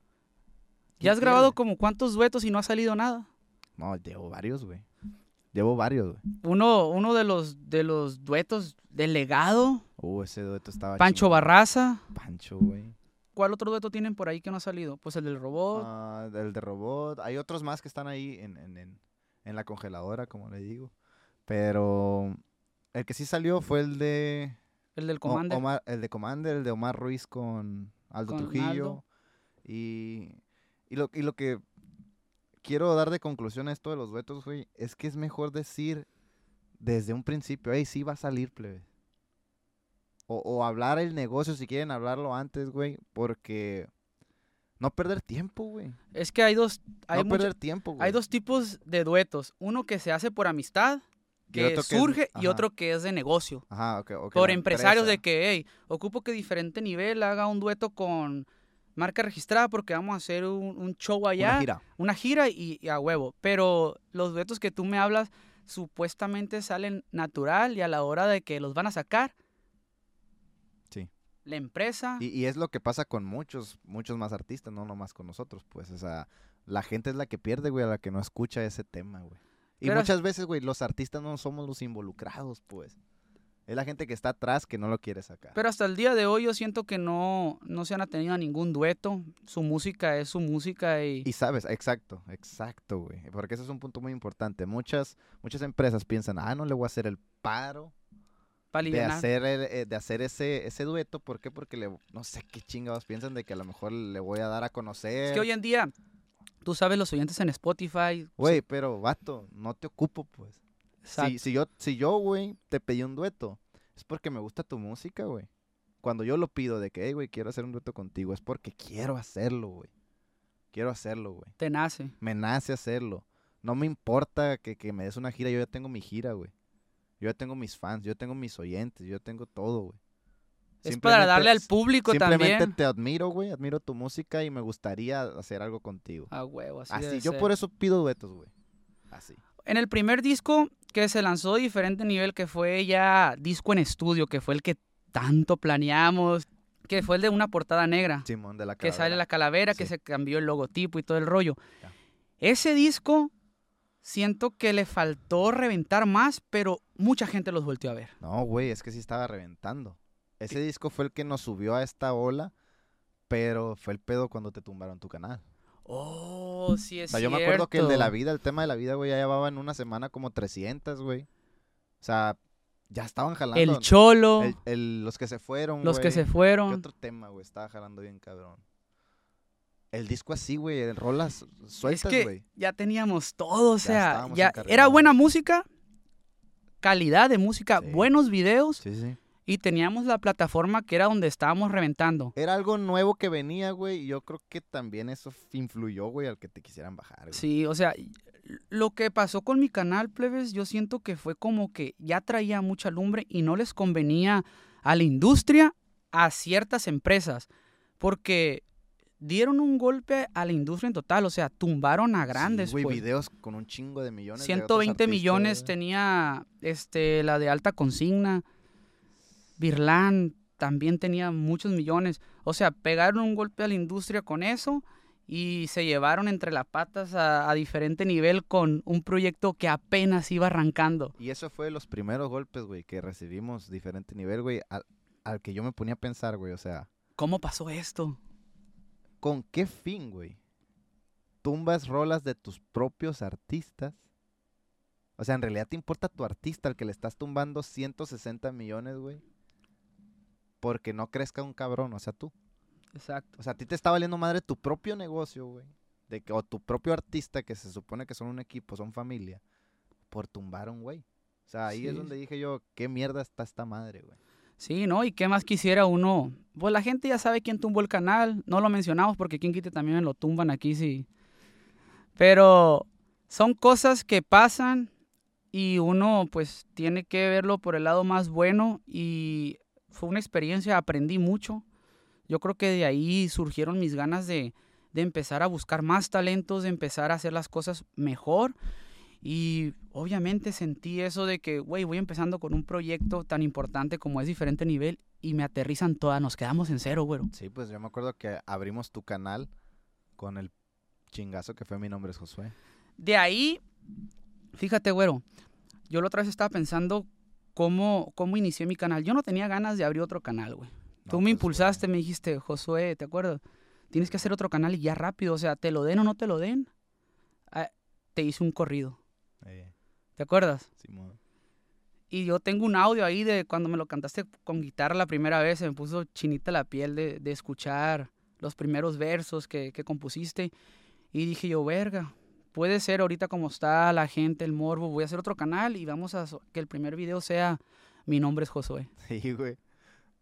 ¿Ya has ¿Quién grabado como cuántos duetos y no ha salido nada? No, llevo varios, güey. Llevo varios, güey. Uno, uno de los de los duetos del legado, Uh, ese dueto estaba Pancho chingón. Barraza. Pancho, güey. ¿Cuál otro dueto tienen por ahí que no ha salido? Pues el del robot. Ah, el de robot. Hay otros más que están ahí en, en, en, en la congeladora, como le digo. Pero el que sí salió fue el de el del O- Commander. Omar- el de Commander, el de Omar Ruiz con Aldo Con Trujillo. Aldo. Y, y, lo, y lo que quiero dar de conclusión a esto de los duetos, güey, es que es mejor decir desde un principio, hey, sí va a salir, plebe. O, o hablar el negocio si quieren hablarlo antes, güey, porque no perder tiempo, güey. Es que hay dos, hay, No mucha- perder tiempo, güey. hay dos tipos de duetos. Uno que se hace por amistad, que otro que es- surge, y otro que es de negocio. Ajá, ok, ok, por empresarios de que, hey, ocupo que diferente nivel haga un dueto con marca registrada porque vamos a hacer un, un show allá, Una gira. una gira y, y a huevo. Pero los duetos que tú me hablas supuestamente salen natural y a la hora de que los van a sacar, Sí. la empresa, Y, y es lo que pasa con muchos, muchos más artistas, no nomás con nosotros, pues, o sea, la gente es la que pierde, güey, a la que no escucha ese tema, güey. Y Pero- muchas veces, güey, los artistas no somos los involucrados, pues. Es la gente que está atrás que no lo quiere sacar. Pero hasta el día de hoy yo siento que no, no se han tenido a ningún dueto. Su música es su música y, Y sabes, exacto, exacto, güey. Porque ese es un punto muy importante. Muchas, muchas empresas piensan, ah, no le voy a hacer el paro de hacer, el- eh, de hacer ese, ese dueto. ¿Por qué? Porque le, no sé qué chingados piensan de que a lo mejor le voy a dar a conocer. Es que hoy en día, tú sabes, los oyentes en Spotify. Güey, pero vato, no te ocupo, pues. Si, si yo, si yo, güey, te pedí un dueto, es porque me gusta tu música, güey. Cuando yo lo pido de que, hey, güey, quiero hacer un dueto contigo, es porque quiero hacerlo, güey. Quiero hacerlo, güey. te nace. Me nace hacerlo. No me importa que, que me des una gira, yo ya tengo mi gira, güey. Yo ya tengo mis fans, yo tengo mis oyentes, yo ya tengo todo, güey. Es para darle al Simplemente- público Simplemente también. te admiro, güey, admiro tu música y me gustaría hacer algo contigo. A huevo, así, Así, debe yo ser. por eso pido duetos, güey. Así. En el primer disco que se lanzó de diferente nivel, que fue ya disco en estudio, que fue el que tanto planeamos, que fue el de una portada negra, Simón de la que sale Calavera. la calavera, que se cambió el logotipo y todo el rollo. Ya. Ese disco siento que le faltó reventar más, pero mucha gente los volteó a ver. No, güey, es que sí estaba reventando. Ese disco fue el que nos subió a esta ola, pero fue el pedo cuando te tumbaron tu canal. Oh, sí es O sea, yo me acuerdo que el de la cierto. vida, el tema de la vida, güey, ya llevaba en una semana como 300, güey. O sea, ya estaban jalando. El Cholo, el- el- los que se fueron, los que se ¿Qué fueron. otro tema, güey? Estaba jalando bien cabrón. El disco así, güey, el rolas sueltas, es que güey. ya teníamos todo, o Ya sea, ya era buena música, calidad de música, Sí. buenos videos Sí, sí. Y teníamos la plataforma que era donde estábamos reventando. Era algo nuevo que venía, güey, y yo creo que también eso influyó, güey, al que te quisieran bajar, güey. Sí, o sea, lo que pasó con mi canal, plebes, yo siento que fue como que ya traía mucha lumbre y no les convenía a la industria, a ciertas empresas, porque dieron un golpe a la industria en total, o sea, tumbaron a grandes, Sí, güey, pues. videos con un chingo de millones. de otros 120 millones tenía este la de alta consigna. Birlán también tenía muchos millones. O sea, pegaron un golpe a la industria con eso y se llevaron entre las patas a, a diferente nivel con un proyecto que apenas iba arrancando. Y eso fue los primeros golpes, güey, que recibimos diferente nivel, güey, al, al que yo me ponía a pensar, güey, o sea, ¿Cómo pasó esto? ¿con qué fin, güey? Tumbas rolas de tus propios artistas. O sea, en realidad te importa tu artista al que le estás tumbando 160 millones, güey. Porque no crezca un cabrón, o sea, tú. Exacto. O sea, a ti te está valiendo madre tu propio negocio, güey. De que, o tu propio artista, que se supone que son un equipo, son familia, por tumbar a un güey. O sea, ahí es donde dije yo, qué mierda está esta madre, güey. Sí, ¿no? ¿Y qué más quisiera uno? Pues la gente ya sabe quién tumbó el canal. No lo mencionamos porque quien quite también lo tumban aquí, sí. Pero son cosas que pasan y uno pues tiene que verlo por el lado más bueno y fue una experiencia, aprendí mucho. Yo creo que de ahí surgieron mis ganas de, de empezar a buscar más talentos, de empezar a hacer las cosas mejor. Y obviamente sentí eso de que, güey, voy empezando con un proyecto tan importante como es diferente nivel y me aterrizan todas, nos quedamos en cero, güero. Sí, pues yo me acuerdo que abrimos tu canal con el chingazo que fue mi nombre es Josué. De ahí, fíjate, güero, yo la otra vez estaba pensando cómo, cómo inicié mi canal. Yo no tenía ganas de abrir otro canal, güey. No, Tú me pues, impulsaste, me dijiste, Josué, ¿te acuerdas? Tienes que hacer otro canal y ya rápido, o sea, te lo den o no te lo den. Ah, te hice un corrido, Eh, ¿te acuerdas? Simón. Y yo tengo un audio ahí de cuando me lo cantaste con guitarra la primera vez, se me puso chinita la piel de, de escuchar los primeros versos que, que compusiste. Y dije yo, verga, puede ser ahorita como está la gente, el morbo, voy a hacer otro canal y vamos a que el primer video sea Mi nombre es Josué. Sí, güey.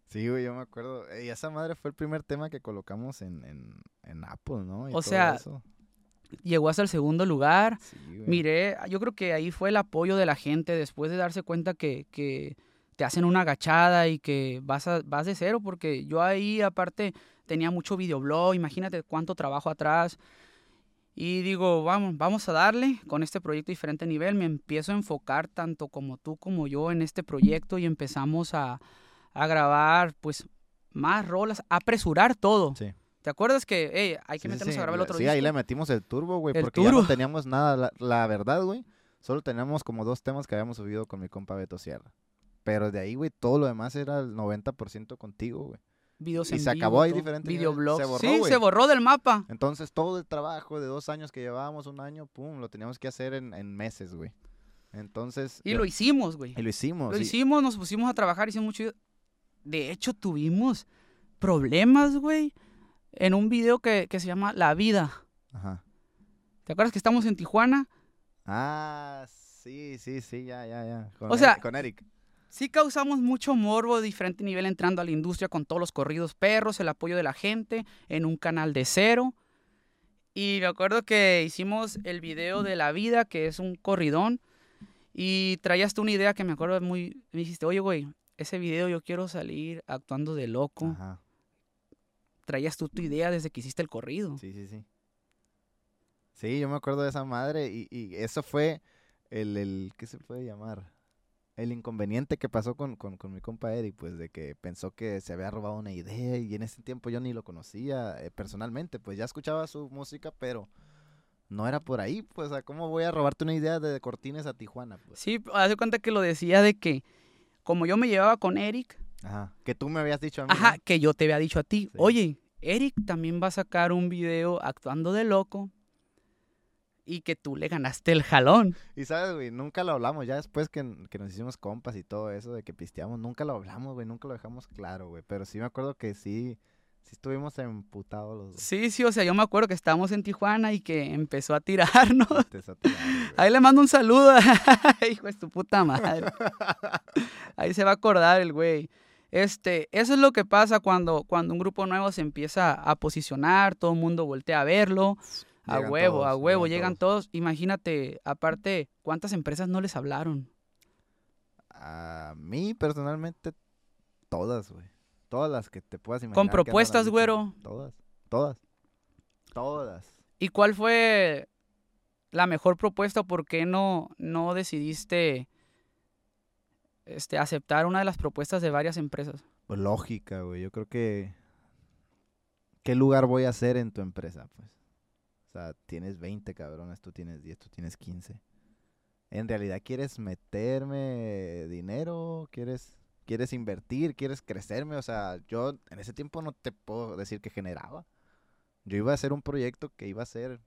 Sí, güey, yo me acuerdo. Y esa madre fue el primer tema que colocamos en, en, en Apple, ¿no? Y O todo sea, eso. Llegó hasta el segundo lugar. Sí, güey. Miré, yo creo que ahí fue el apoyo de la gente después de darse cuenta que, que te hacen una agachada y que vas, a- vas de cero, porque yo ahí aparte tenía mucho videoblog, imagínate cuánto trabajo atrás. Y digo, vamos, vamos a darle con este proyecto diferente nivel. Me empiezo a enfocar tanto como tú como yo en este proyecto y empezamos a, a grabar pues más rolas, a apresurar todo. Sí. ¿Te acuerdas que hey, hay que Sí, meternos sí, a grabar el otro Sí, disco? ahí le metimos el turbo, güey, porque ya turbo. no teníamos nada, la, la verdad, güey. Solo teníamos como dos temas que habíamos subido con mi compa Beto Sierra. Pero de ahí, güey, todo lo demás era el 90% contigo, güey. Videos Y en se vivo, acabó ahí diferente videoblogs. Se borró, sí, se borró del mapa. Entonces, todo el trabajo de dos años que llevábamos, un año, pum, lo teníamos que hacer en, en meses, güey. Entonces... Y yo- lo hicimos, güey. y lo hicimos. Lo y- hicimos, nos pusimos a trabajar, hicimos mucho. De hecho, tuvimos problemas, güey, en un video que, que se llama La Vida. Ajá. ¿Te acuerdas que estamos en Tijuana? Ah, sí, sí, sí, ya, ya, ya. Con O sea, Eric- con Eric. Sí causamos mucho morbo de diferente nivel entrando a la industria con todos los corridos perros, el apoyo de la gente, en un canal de cero. Y me acuerdo que hicimos el video de La Vida, que es un corridón, y traías tú una idea que me acuerdo muy... Me dijiste, oye, güey, ese video yo quiero salir actuando de loco. Ajá. Traías tú tu idea desde que hiciste el corrido. Sí, sí, sí. Sí, yo me acuerdo de esa madre y, y eso fue el, el, ¿qué se puede llamar? El inconveniente que pasó con, con, con mi compa Eric, pues de que pensó que se había robado una idea y en ese tiempo yo ni lo conocía eh, personalmente, pues ya escuchaba su música, pero no era por ahí, pues, sea, ¿cómo voy a robarte una idea de Cortines a Tijuana? Pues? Sí, haz de cuenta que lo decía de que como yo me llevaba con Eric, Ajá, que tú me habías dicho a mí. ¿no? Ajá, que yo te había dicho a ti, Sí. oye, Eric también va a sacar un video actuando de loco y que tú le ganaste el jalón. Y sabes, güey, nunca lo hablamos. Ya después que, que nos hicimos compas y todo eso de que pisteamos, nunca lo hablamos, güey. Nunca lo dejamos claro, güey. Pero sí me acuerdo que sí, sí estuvimos emputados los dos. Sí, sí, o sea, yo me acuerdo que estábamos en Tijuana y que empezó a tirarnos. Te saturaron, güey. Ahí le mando un saludo, hijo de tu puta madre. Ahí se va a acordar el güey. Este, eso es lo que pasa cuando, cuando un grupo nuevo se empieza a posicionar, todo el mundo voltea a verlo. A Llegan huevo, a huevo, llegan llegan todos. Imagínate, aparte, ¿cuántas empresas no les hablaron? A mí, personalmente, todas, güey. Todas las que te puedas imaginar. Con propuestas, güero. Todas, todas. Todas. ¿Y cuál fue la mejor propuesta? ¿Por qué no, no decidiste este, aceptar una de las propuestas de varias empresas? Pues lógica, güey. Yo creo que... ¿Qué lugar voy a hacer en tu empresa, pues? Sea, tienes 20 cabrones, tú tienes 10, tú tienes 15. ¿En realidad quieres meterme dinero? ¿Quieres, ¿Quieres invertir? ¿Quieres crecerme? O sea, yo en ese tiempo no te puedo decir que generaba. Yo iba a hacer un proyecto que iba a ser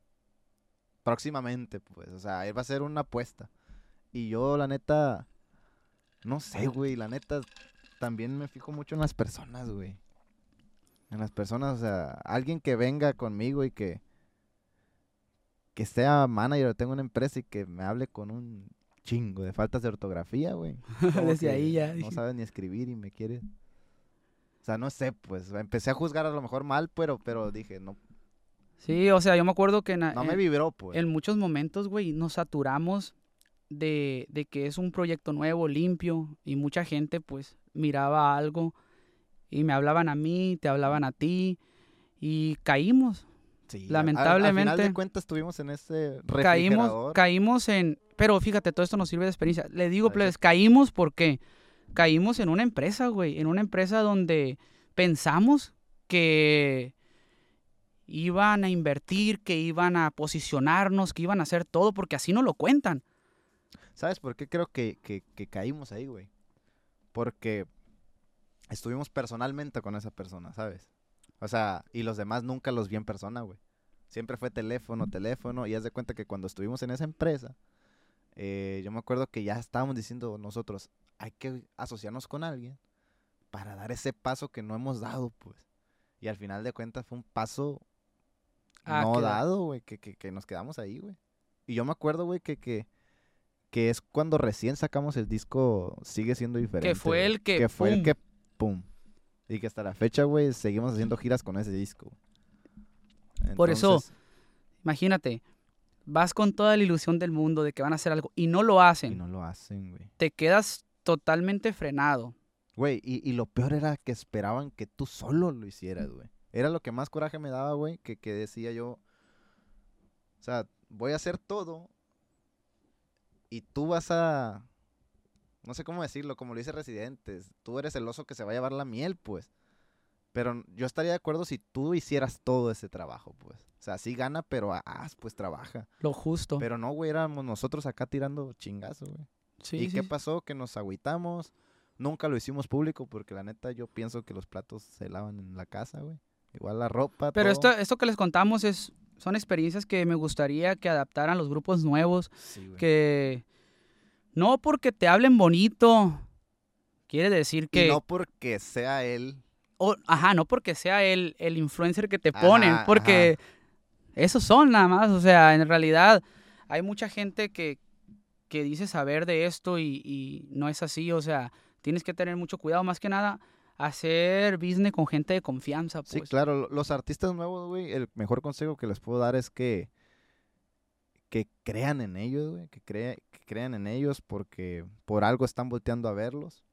próximamente, pues. O sea, iba a ser una apuesta. Y yo, la neta, no sé, güey, la neta, también me fijo mucho en las personas, güey. En las personas, o sea, alguien que venga conmigo y que que sea manager o tenga una empresa y que me hable con un chingo de faltas de ortografía, güey. Desde ahí ya. No sabe ni escribir y me quiere. O sea, no sé, pues empecé a juzgar a lo mejor mal, pero, pero dije, no. Sí, o sea, yo me acuerdo que en, no me vibró, pues. En muchos momentos, güey, nos saturamos de, de que es un proyecto nuevo, limpio, y mucha gente, pues, miraba algo y me hablaban a mí, te hablaban a ti, y caímos. Lamentablemente. Al, final de cuentas estuvimos en ese caímos, caímos en. Pero fíjate, todo esto nos sirve de experiencia. Le digo, pues, caímos porque caímos en una empresa, güey. En una empresa donde pensamos que iban a invertir, que iban a posicionarnos, que iban a hacer todo, porque así no lo cuentan. ¿Sabes por qué creo que, que, que caímos ahí, güey? Porque estuvimos personalmente con esa persona, ¿sabes? O sea, y los demás nunca los vi en persona, güey. Siempre fue teléfono, teléfono. Y haz de cuenta que cuando estuvimos en esa empresa, eh, yo me acuerdo que ya estábamos diciendo nosotros, hay que asociarnos con alguien para dar ese paso que no hemos dado, pues. Y al final de cuentas fue un paso ah, no dado, güey, que, que, que, nos quedamos ahí, güey. Y yo me acuerdo, güey, que, que, que es cuando recién sacamos el disco Sigue siendo diferente. Que fue el que... Que fue el que, pum, y que hasta la fecha, güey, seguimos haciendo giras con ese disco. Por eso, imagínate, vas con toda la ilusión del mundo de que van a hacer algo y no lo hacen. Y no lo hacen, güey. Te quedas totalmente frenado. Güey, y, y, lo peor era que esperaban que tú solo lo hicieras, güey. Era lo que más coraje me daba, güey, que, que decía yo, o sea, voy a hacer todo y tú vas a no sé cómo decirlo, como lo dice Residentes, tú eres el oso que se va a llevar la miel, pues. Pero yo estaría de acuerdo si tú hicieras todo ese trabajo, pues. O sea, sí gana, pero ah, pues trabaja. Lo justo. Pero no, güey, éramos nosotros acá tirando chingazo, güey. Sí, ¿Y qué pasó? Que nos agüitamos. Nunca lo hicimos público porque la neta yo pienso que los platos se lavan en la casa, güey. Igual la ropa. Pero esto, esto que les contamos es, son experiencias que me gustaría que adaptaran los grupos nuevos. Sí, que no porque te hablen bonito, quiere decir que... Y no porque sea él. O, ajá, no porque sea él el influencer que te ponen, porque esos son nada más. O sea, en realidad hay mucha gente que, que dice saber de esto y, y no es así. O sea, tienes que tener mucho cuidado, más que nada hacer business con gente de confianza. Pues. Sí, claro, los artistas nuevos, güey, el mejor consejo que les puedo dar es que que crean en ellos, güey, que, que crean en ellos porque por algo están volteando a verlos.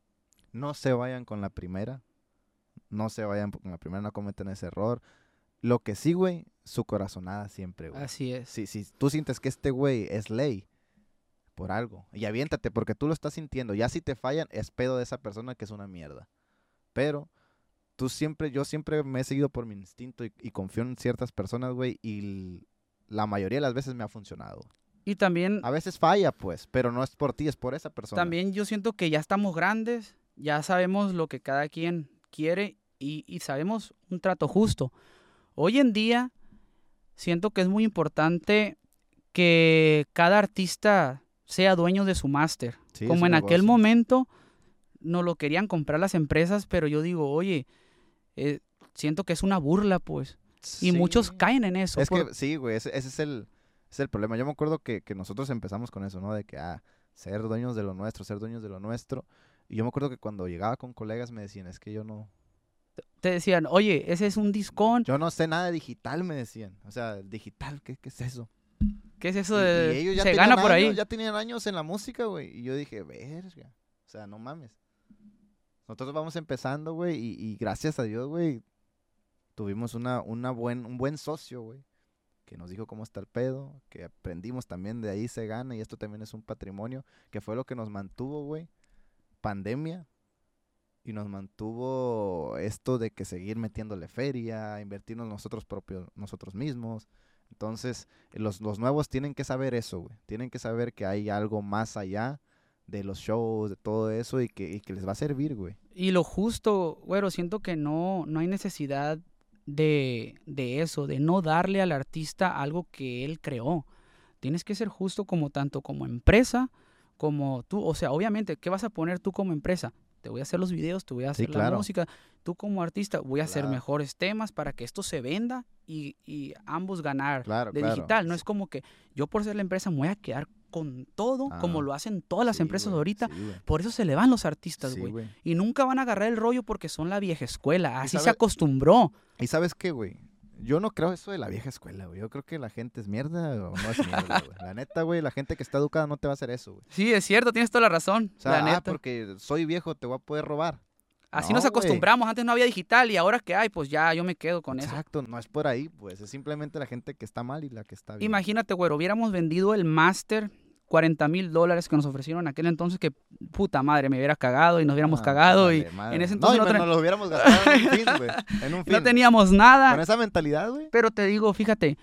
No se vayan con la primera. No se vayan con la primera, no cometen ese error. Lo que sí, güey, su corazonada siempre, güey. Así es. Si, si tú sientes que este güey es ley, por algo. Y aviéntate, porque tú lo estás sintiendo. Ya si te fallan, es pedo de esa persona que es una mierda. Pero tú siempre, yo siempre me he seguido por mi instinto y, y confío en ciertas personas, güey. Y la mayoría de las veces me ha funcionado. Y también... A veces falla, pues, pero no es por ti, es por esa persona. También yo siento que ya estamos grandes, ya sabemos lo que cada quien quiere y, sabemos un trato justo. Hoy en día siento que es muy importante que cada artista sea dueño de su máster. Como en aquel momento no lo querían comprar las empresas, pero yo digo, oye, eh, siento que es una burla, pues. Y muchos caen en eso. Es que sí, güey, ese, es, el, es el problema. Yo me acuerdo que, nosotros empezamos con eso, ¿no? De que, ah, ser dueños de lo nuestro, ser dueños de lo nuestro. Y yo me acuerdo que cuando llegaba con colegas me decían, es que yo no... Te decían, oye, ese es un discón. Yo no sé nada de digital, me decían. O sea, digital, ¿qué, qué es eso? ¿Qué es eso de...? ellos ya Se gana por ahí. Ya tenían años en la música, güey. Y yo dije, verga. O sea, no mames. Nosotros vamos empezando, güey. Y, y gracias a Dios, güey, tuvimos una, una buen, un buen socio, güey, que nos dijo cómo está el pedo, que aprendimos también de ahí se gana y esto también es un patrimonio, que fue lo que nos mantuvo, güey, pandemia, y nos mantuvo esto de que seguir metiéndole feria, invertirnos nosotros propios, nosotros mismos. Entonces, los, los nuevos tienen que saber eso, güey. Tienen que saber que hay algo más allá de los shows, de todo eso y que, y que les va a servir, güey. Y lo justo, güero, siento que no, no hay necesidad de, de eso, de no darle al artista algo que él creó. Tienes que ser justo como tanto como empresa, como tú, o sea, obviamente, ¿qué vas a poner tú como empresa? Te voy a hacer los videos, te voy a Sí, hacer la claro. música. Tú como artista, voy a hacer mejores temas para que esto se venda y, y ambos ganar Claro, de digital. No es como que yo por ser la empresa me voy a quedar con todo como Ah, lo hacen todas las Sí, empresas güey, ahorita. sí, güey. Por eso se le van los artistas, güey. güey. y nunca van a agarrar el rollo porque son la vieja escuela. Así se acostumbró. ¿Y sabes qué, güey? Yo no creo eso de la vieja escuela, güey. Yo creo que la gente es mierda o no es mierda, güey. La neta, güey, la gente que está educada no te va a hacer eso, güey. Sí, es cierto, tienes toda la razón. O sea, la ah, neta. porque soy viejo, te voy a poder robar. Así no, nos güey. acostumbramos. Antes no había digital y ahora que hay, pues ya yo me quedo con eso. Exacto, no es por ahí, pues. Es simplemente la gente que está mal y la que está bien. Imagínate, güero, hubiéramos vendido el máster 40 mil dólares que nos ofrecieron en aquel entonces que puta madre me hubiera cagado y nos hubiéramos Ah, cagado y madre. en ese no, entonces no, me- tra- nos lo hubiéramos gastado en un fin, güey. En un fin. no teníamos nada. Con esa mentalidad, güey. Pero te digo, fíjate,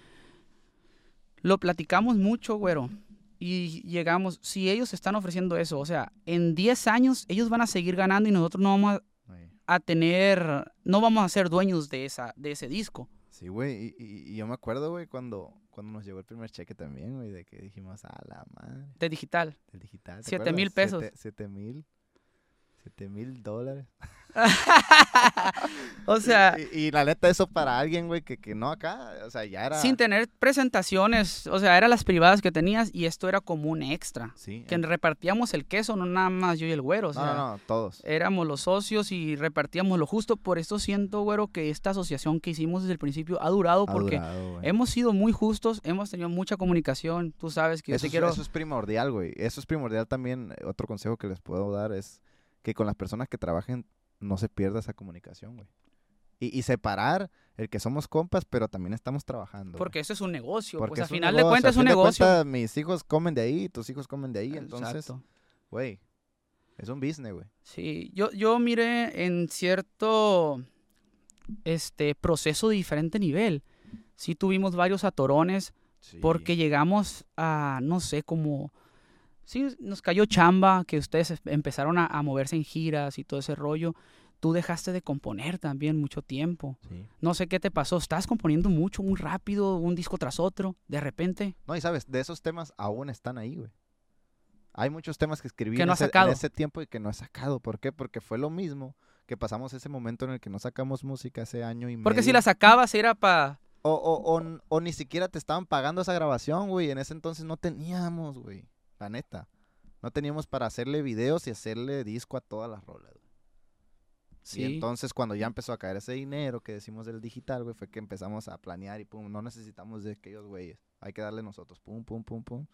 lo platicamos mucho, güero. Y llegamos, si ellos están ofreciendo eso, o sea, en 10 años ellos van a seguir ganando y nosotros no vamos a, a tener, no vamos a ser dueños de, esa, de ese disco. Sí, güey. Y, y- y yo me acuerdo, güey, cuando, cuando nos llegó el primer cheque también, güey, de que dijimos, a la madre, De digital. del digital. ¿te Siete acuerdas? mil pesos. Siete- Siete mil. Siete mil dólares. O sea, Y, y la neta, eso para alguien, güey, que, que no acá, o sea, ya era... sin tener presentaciones, o sea, eran las privadas que tenías y esto era como un extra. Sí. Que en- repartíamos el queso, no nada más yo y el güero. O no, sea, no, no, todos. éramos los socios y repartíamos lo justo. Por esto siento, güero, que esta asociación que hicimos desde el principio ha durado Ha porque durado, hemos sido muy justos, hemos tenido mucha comunicación. Tú sabes que yo Eso te es, quiero. eso es primordial, güey. Eso es primordial también. eh, Otro consejo que les puedo dar es que con las personas que trabajen no se pierda esa comunicación, güey. Y, y separar el que somos compas, pero también estamos trabajando. güey. Porque eso es un negocio. Porque pues al final de cuentas es un negocio. cuentas, mis hijos comen de ahí, tus hijos comen de ahí. Entonces, Exacto. güey, es un business, güey. Sí, yo, yo miré en cierto este proceso de diferente nivel. Sí tuvimos varios atorones porque llegamos a, no sé, como... Sí, nos cayó chamba, que ustedes es- empezaron a, a moverse en giras y todo ese rollo. Tú dejaste de componer también mucho tiempo. Sí. No sé qué te pasó. Estás componiendo mucho, muy rápido, un disco tras otro, de repente. No, y sabes, de esos temas aún están ahí, güey. Hay muchos temas que escribí Que en, no has ese, en ese tiempo y que no he sacado. ¿Por qué? Porque fue lo mismo que pasamos ese momento en el que no sacamos música ese año y medio. Porque si la sacabas era para... O, o, o, o ni siquiera te estaban pagando esa grabación, güey. En ese entonces no teníamos, güey. La neta. No teníamos para hacerle videos y hacerle disco a todas las rolas, güey. Sí. Y entonces cuando ya empezó a caer ese dinero que decimos del digital, güey, fue que empezamos a planear y pum, no necesitamos de aquellos güeyes. Hay que darle nosotros, pum, pum, pum, pum.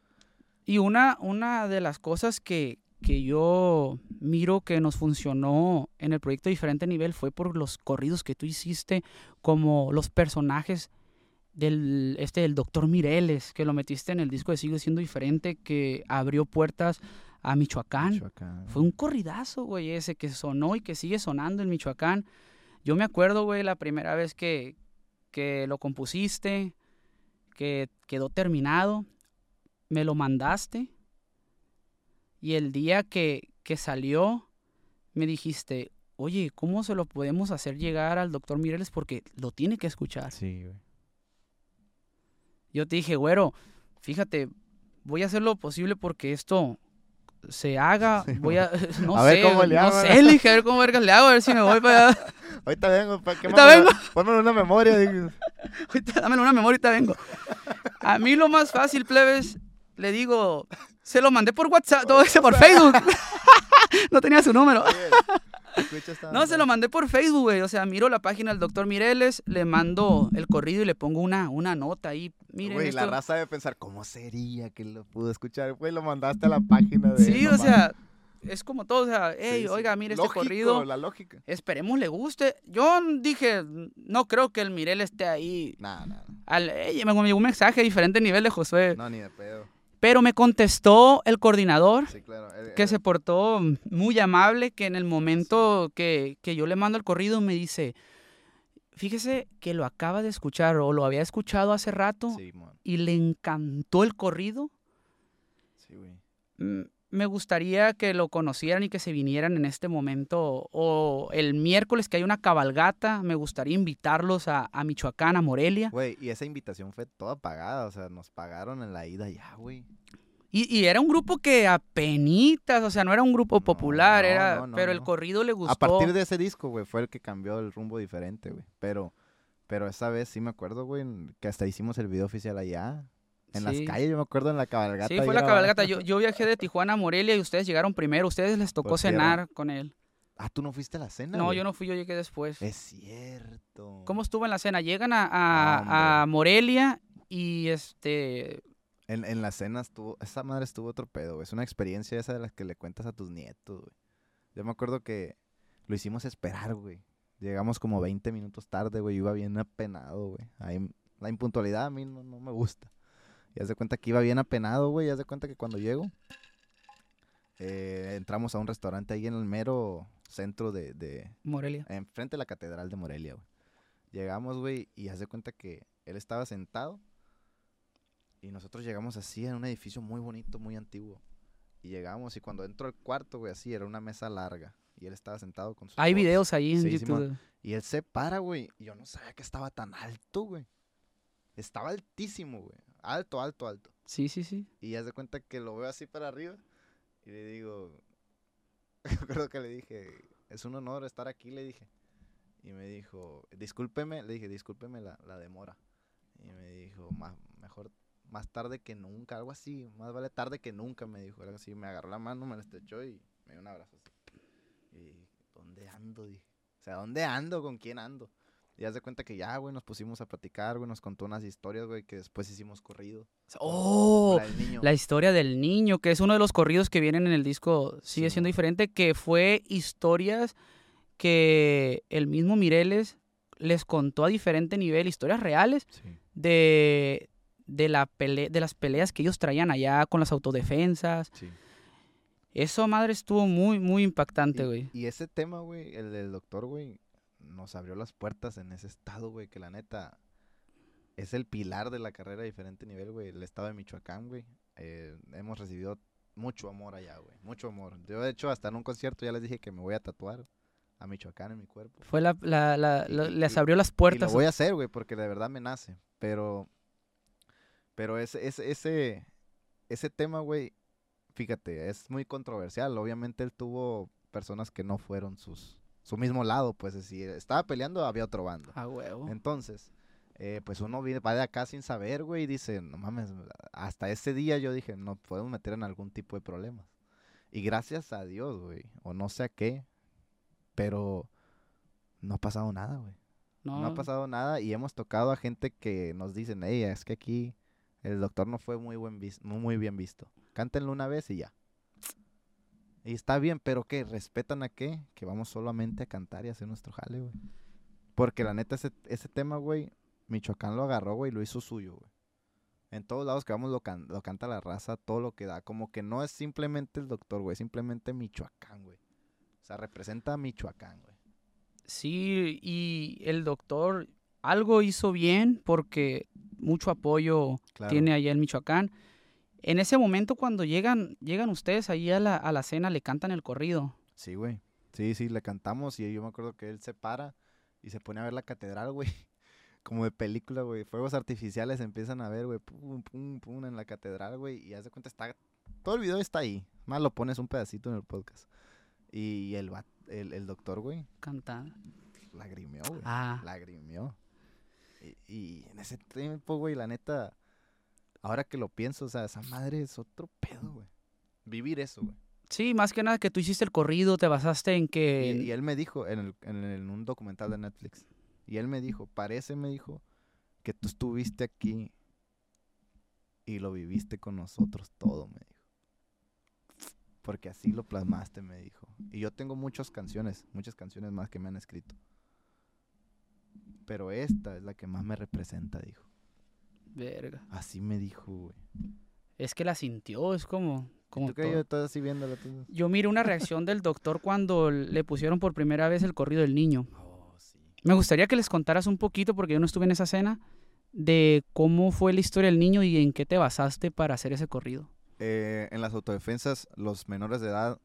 Y una, una de las cosas que, que yo miro que nos funcionó en el proyecto Diferente Nivel fue por los corridos que tú hiciste, como los personajes del, este, del doctor Mireles, que lo metiste en el disco de Sigue Siendo Diferente, que abrió puertas a Michoacán. Michoacán. Fue un corridazo, güey, ese que sonó y que sigue sonando en Michoacán. Yo me acuerdo, güey, la primera vez que, que lo compusiste, que quedó terminado, me lo mandaste. Y el día que, que salió, me dijiste, oye, ¿cómo se lo podemos hacer llegar al doctor Mireles? Porque lo tiene que escuchar. Sí, güey. Yo te dije, güero, fíjate, voy a hacer lo posible porque esto se haga. Voy a, no A ver sé, cómo le no hago, sé, le dije, a ver cómo vergas le hago, a ver si me voy para allá. Ahorita vengo, pa, ¿qué Ahorita vengo. Ponme una memoria. Ahorita dame una memoria, ahorita vengo. A mí lo más fácil, plebes, le digo, se lo mandé por WhatsApp, todo eso por Facebook. no tenía su número. No, se lo mandé por Facebook, güey. O sea, miro la página del doctor Mireles, le mando el corrido y le pongo una, una nota ahí. Miren, Güey, la esto- raza debe pensar, ¿cómo sería que lo pudo escuchar? Güey, lo mandaste a la página de... Sí, o sea, es como todo, o sea, hey, sí. oiga, mire Lógico, este corrido, la lógica. esperemos le guste. Yo dije, no creo que el Mirel esté ahí. Nah, nah, Al, ey, me llegó un mensaje diferente nivel de Josué. no, ni de pedo. Pero me contestó el coordinador, Sí, claro. que se portó muy amable, que en el momento que, que yo le mando el corrido me dice, fíjese que lo acaba de escuchar o lo había escuchado hace rato Sí, y le encantó el corrido. Sí, güey. Me gustaría que lo conocieran y que se vinieran en este momento o el miércoles que hay una cabalgata, me gustaría invitarlos a, a Michoacán, a Morelia. Güey, y esa invitación fue toda pagada, o sea, nos pagaron en la ida ya, güey. Y, y era un grupo que apenitas, o sea, no era un grupo popular, no, era, no, pero el corrido le gustó. A partir de ese disco, güey, fue el que cambió el rumbo diferente, güey. Pero, pero esa vez sí me acuerdo, güey, que hasta hicimos el video oficial allá. En las calles, yo me acuerdo en la cabalgata. Sí, fue la cabalgata. Yo, yo viajé de Tijuana a Morelia y ustedes llegaron primero. Ustedes les tocó cenar con él. Ah, ¿tú no fuiste a la cena, No, güey? yo no fui, yo llegué después. Es cierto. ¿Cómo estuvo en la cena? Llegan a, a- a Morelia y este... En, en la cena estuvo, esa madre estuvo otro pedo, güey. Es una experiencia esa de las que le cuentas a tus nietos, güey. Yo me acuerdo que lo hicimos esperar, güey. Llegamos como 20 minutos tarde, güey. Iba bien apenado, güey. Ahí, la impuntualidad a mí no, no me gusta. Y haz de cuenta que iba bien apenado, güey. Y haz de cuenta que cuando llego, eh, entramos a un restaurante ahí en el mero centro de, de, Morelia. enfrente de la catedral de Morelia, güey. Llegamos, güey, y haz de cuenta que él estaba sentado y nosotros llegamos así en un edificio muy bonito, muy antiguo. Y llegamos y cuando entro al cuarto, güey, así era una mesa larga y él estaba sentado con su Hay videos ahí en Sí, YouTube. Simón. Y él se para, güey, y yo no sabía que estaba tan alto, güey. Estaba altísimo, güey. Alto, alto, alto. Sí, sí, sí. Y haz de cuenta que lo veo así para arriba y le digo, me acuerdo que le dije, es un honor estar aquí, le dije. Y me dijo, discúlpeme, le dije, discúlpeme la, la demora. Y me dijo, "Ma- mejor más tarde que nunca, algo así, más vale tarde que nunca, me dijo, algo así. Me agarró la mano, me la estrechó y me dio un abrazo así. Y dije, ¿dónde ando? Dije, o sea, ¿dónde ando? ¿Con quién ando? Y haz de cuenta que ya, güey, nos pusimos a platicar, güey, nos contó unas historias, güey, que después hicimos corrido. Oh, La del niño. la historia del niño, que es uno de los corridos que vienen en el disco, sigue siendo diferente, que fue historias que el mismo Mireles les contó a diferente nivel, historias reales Sí. de, de, la pele- de las peleas que ellos traían allá con las autodefensas. Sí. Eso, madre, estuvo muy, muy impactante, Y- güey. Y, ese tema, güey, el del doctor, güey, nos abrió las puertas en ese estado, güey, que la neta es el pilar de la carrera a diferente nivel, güey. El estado de Michoacán, güey. Eh, hemos recibido mucho amor allá, güey. Mucho amor. Yo, de hecho, hasta en un concierto ya les dije que me voy a tatuar a Michoacán en mi cuerpo. Fue la, la- la- Y- la- y- les abrió las Y lo puertas. voy a hacer, güey, porque de verdad me nace. Pero, pero ese, ese, ese, ese tema, güey, fíjate, es muy controversial. Obviamente él tuvo personas que no fueron sus, su mismo lado, pues si estaba peleando había otro bando. A huevo. Entonces, eh, pues uno viene, va de acá sin saber, güey, y dice, no mames, hasta ese día yo dije, no podemos meter en algún tipo de problemas. Y gracias a Dios, güey, o no sé a qué, pero no ha pasado nada, güey. No, No ha pasado nada y hemos tocado a gente que nos dicen, hey, es que aquí el doctor no fue muy, buen muy bien visto. Cántenlo una vez y ya. Y está bien, pero ¿qué? ¿Respetan a qué? Que vamos solamente a cantar y hacer nuestro jale, güey. Porque la neta, ese, ese tema, güey, Michoacán lo agarró, güey, y lo hizo suyo, güey. En todos lados que vamos lo, can- lo canta la raza, todo lo que da. Como que no es simplemente el doctor, güey, simplemente Michoacán, güey. O sea, representa a Michoacán, güey. Sí, y el doctor algo hizo bien porque mucho apoyo Claro. tiene allá en Michoacán. En ese momento cuando llegan, llegan ustedes ahí a la, a la cena, le cantan el corrido. Sí, güey. Sí, sí, le cantamos y yo me acuerdo que él se para y se pone a ver la catedral, güey. Como de película, güey. Fuegos artificiales empiezan a ver, güey. Pum, pum, pum, en la catedral, güey. Y haz de cuenta, está... Todo el video está ahí. Más lo pones un pedacito en el podcast. Y el, el, el doctor, güey, Cantando. lagrimeó, güey. Ah, Lagrimeó. Y, y en ese tiempo, güey, la neta... Ahora que lo pienso, o sea, esa madre es otro pedo, güey. Vivir eso, güey. sí, más que nada que tú hiciste el corrido, te basaste en que... Y, y él me dijo en, el- en, el- en un documental de Netflix. Y él me dijo, parece, me dijo, que tú estuviste aquí y lo viviste con nosotros todo, me dijo. Porque así lo plasmaste, me dijo. Y yo tengo muchas canciones, muchas canciones más que me han escrito. Pero esta es la que más me representa, dijo. Verga. Así me dijo, güey. Es que la sintió, es como... como ¿Tú qué? todo. Yo estás así viéndola tú. Yo miré una reacción del doctor cuando le pusieron por primera vez el corrido del niño. Oh, sí. Me gustaría que les contaras un poquito, porque yo no estuve en esa cena, de cómo fue la historia del niño y en qué te basaste para hacer ese corrido. Eh, en las autodefensas, los menores de edad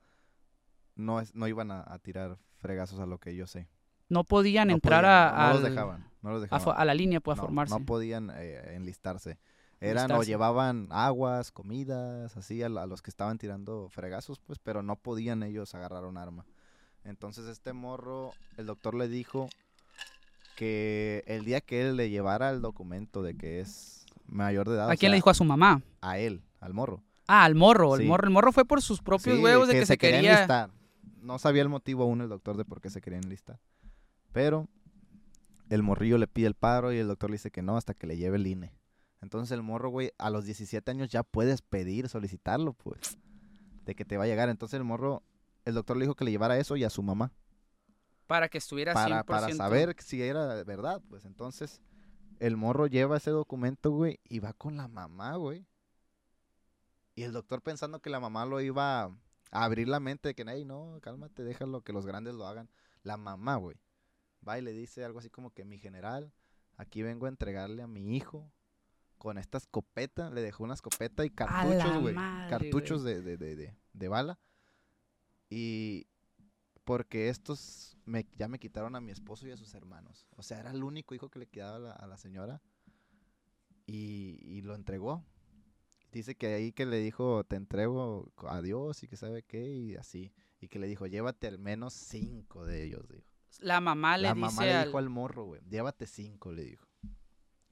no, es- no iban a, a tirar fregazos a lo que yo sé. No podían No entrar podían, a, no, no los al- dejaban. No los a, dejaban. a la línea, pues, a formarse. no podían eh, enlistarse. Eran o llevaban aguas, comidas, así a, a los que estaban tirando fregazos, pues, pero no podían ellos agarrar un arma. Entonces este morro, el doctor le dijo que el día que él le llevara el documento de que es mayor de edad, ¿A quién le dijo a su mamá? a él, al morro. Ah, al morro. El Sí. morro, el morro fue por sus propios Sí, huevos de que, se quería. enlistar. No sabía el motivo aún el doctor de por qué se quería enlistar. Pero el morrillo le pide el paro y el doctor le dice que no hasta que le lleve el INE. Entonces el morro, güey, a los 17 años ya puedes pedir, solicitarlo, pues, de que te va a llegar. Entonces el morro, el doctor le dijo que le llevara eso y a su mamá Para que estuviera para, 100%. para saber si era verdad, pues. Entonces el morro lleva ese documento, güey, y va con la mamá, güey. Y el doctor pensando que la mamá lo iba a abrir la mente de que, hey, no, cálmate, déjalo que los grandes lo hagan. La mamá, güey, va y le dice algo así como que mi general, aquí vengo a entregarle a mi hijo con esta escopeta, le dejó una escopeta y cartuchos, güey, cartuchos de, de, de, de, de bala. Y porque estos me, ya me quitaron a mi esposo y a sus hermanos. O sea, era el único hijo que le quedaba a la, a la señora. Y, y lo entregó. Dice que ahí que le dijo, te entrego a Dios y que sabe qué, y así. Y que le dijo, llévate al menos cinco de ellos, dijo. La mamá le La dice mamá le al- dijo al morro, güey, llévate cinco, le dijo.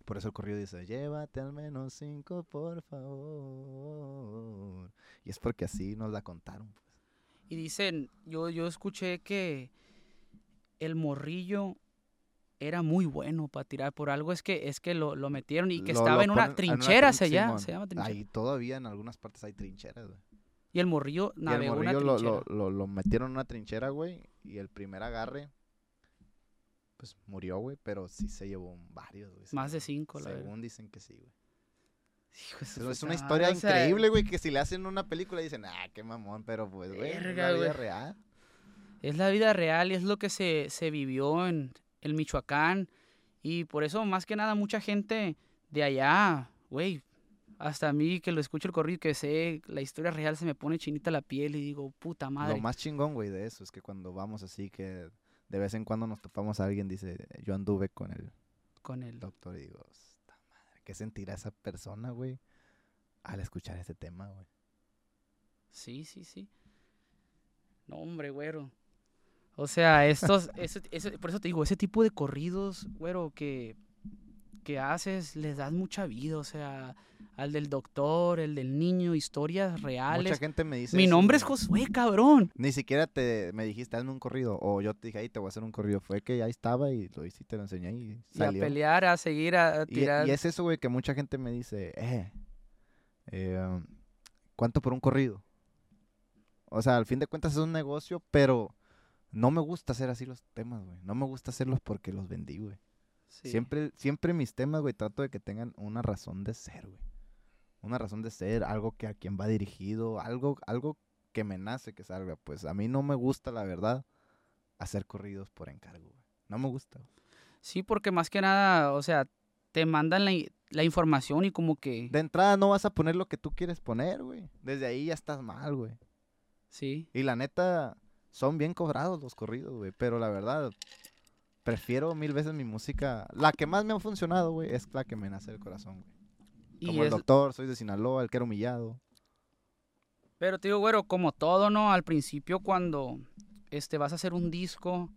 Por eso el corrido dice, llévate al menos cinco, por favor. Y es porque así nos la contaron, pues. Y dicen, yo, yo escuché que el morrillo era muy bueno para tirar por algo. Es que, es que lo, lo metieron y que Lo- estaba lo en una trinchera, trin- se, llama, se llama trinchera. Ahí todavía en algunas partes hay trincheras, güey. Y el morrillo Y el navegó una morrillo trinchera. lo metieron en una trinchera, güey. Y el primer agarre, pues murió, güey. Pero sí se llevó varios, güey. Más de cinco, la verdad. Según dicen que sí, güey. Hijo Pero es una historia increíble, güey, que si le hacen una película dicen, ah, qué mamón, pero pues, güey, es la vida real. Es la vida real y es lo que se, se vivió en el Michoacán. Y por eso, más que nada, mucha gente de allá, güey, hasta a mí que lo escucho el corrido y que sé la historia real, se me pone chinita la piel y digo, puta madre. Lo más chingón, güey, de eso es que cuando vamos así, que de vez en cuando nos topamos a alguien, dice, yo anduve con el con el... doctor y digo, "Esta madre, ¿qué sentirá esa persona, güey, al escuchar ese tema, güey? Sí, sí, sí. No, hombre, güero. O sea, estos, ese- ese- por eso te digo, ese tipo de corridos, güero, que, que haces, les das mucha vida. O sea, al del doctor, el del niño, historias Mucha reales. gente me dice Mi eso, nombre es güey. Josué, cabrón. Ni siquiera te me dijiste, hazme un corrido. O yo te dije, ahí te voy a hacer un corrido. Fue que ahí estaba y lo hice y te lo enseñé y Y a salió. pelear, a seguir, a, a Y, tirar. y es eso, güey, que mucha gente me dice, eh, eh, ¿cuánto por un corrido? O sea, al fin de cuentas es un negocio, pero no me gusta hacer así los temas, güey. No me gusta hacerlos porque los vendí, güey. Sí. Siempre, siempre mis temas, güey, trato de que tengan una razón de ser, güey. Una razón de ser, algo que a quien va dirigido, algo, algo que me nace que salga. Pues a mí no me gusta, la verdad, hacer corridos por encargo, güey. No me gusta. güey. Sí, porque más que nada, o sea, te mandan la, la información y como que... De entrada no vas a poner lo que tú quieres poner, güey. Desde ahí ya estás mal, güey. Sí. Y la neta, son bien cobrados los corridos, güey. Pero la verdad, prefiero mil veces mi música. La que más me ha funcionado, güey, es la que me nace del corazón, güey. Y Como el es- doctor, soy de Sinaloa, el que era humillado. Pero te digo, güero, como todo, ¿no? Al principio cuando este, vas a hacer un disco,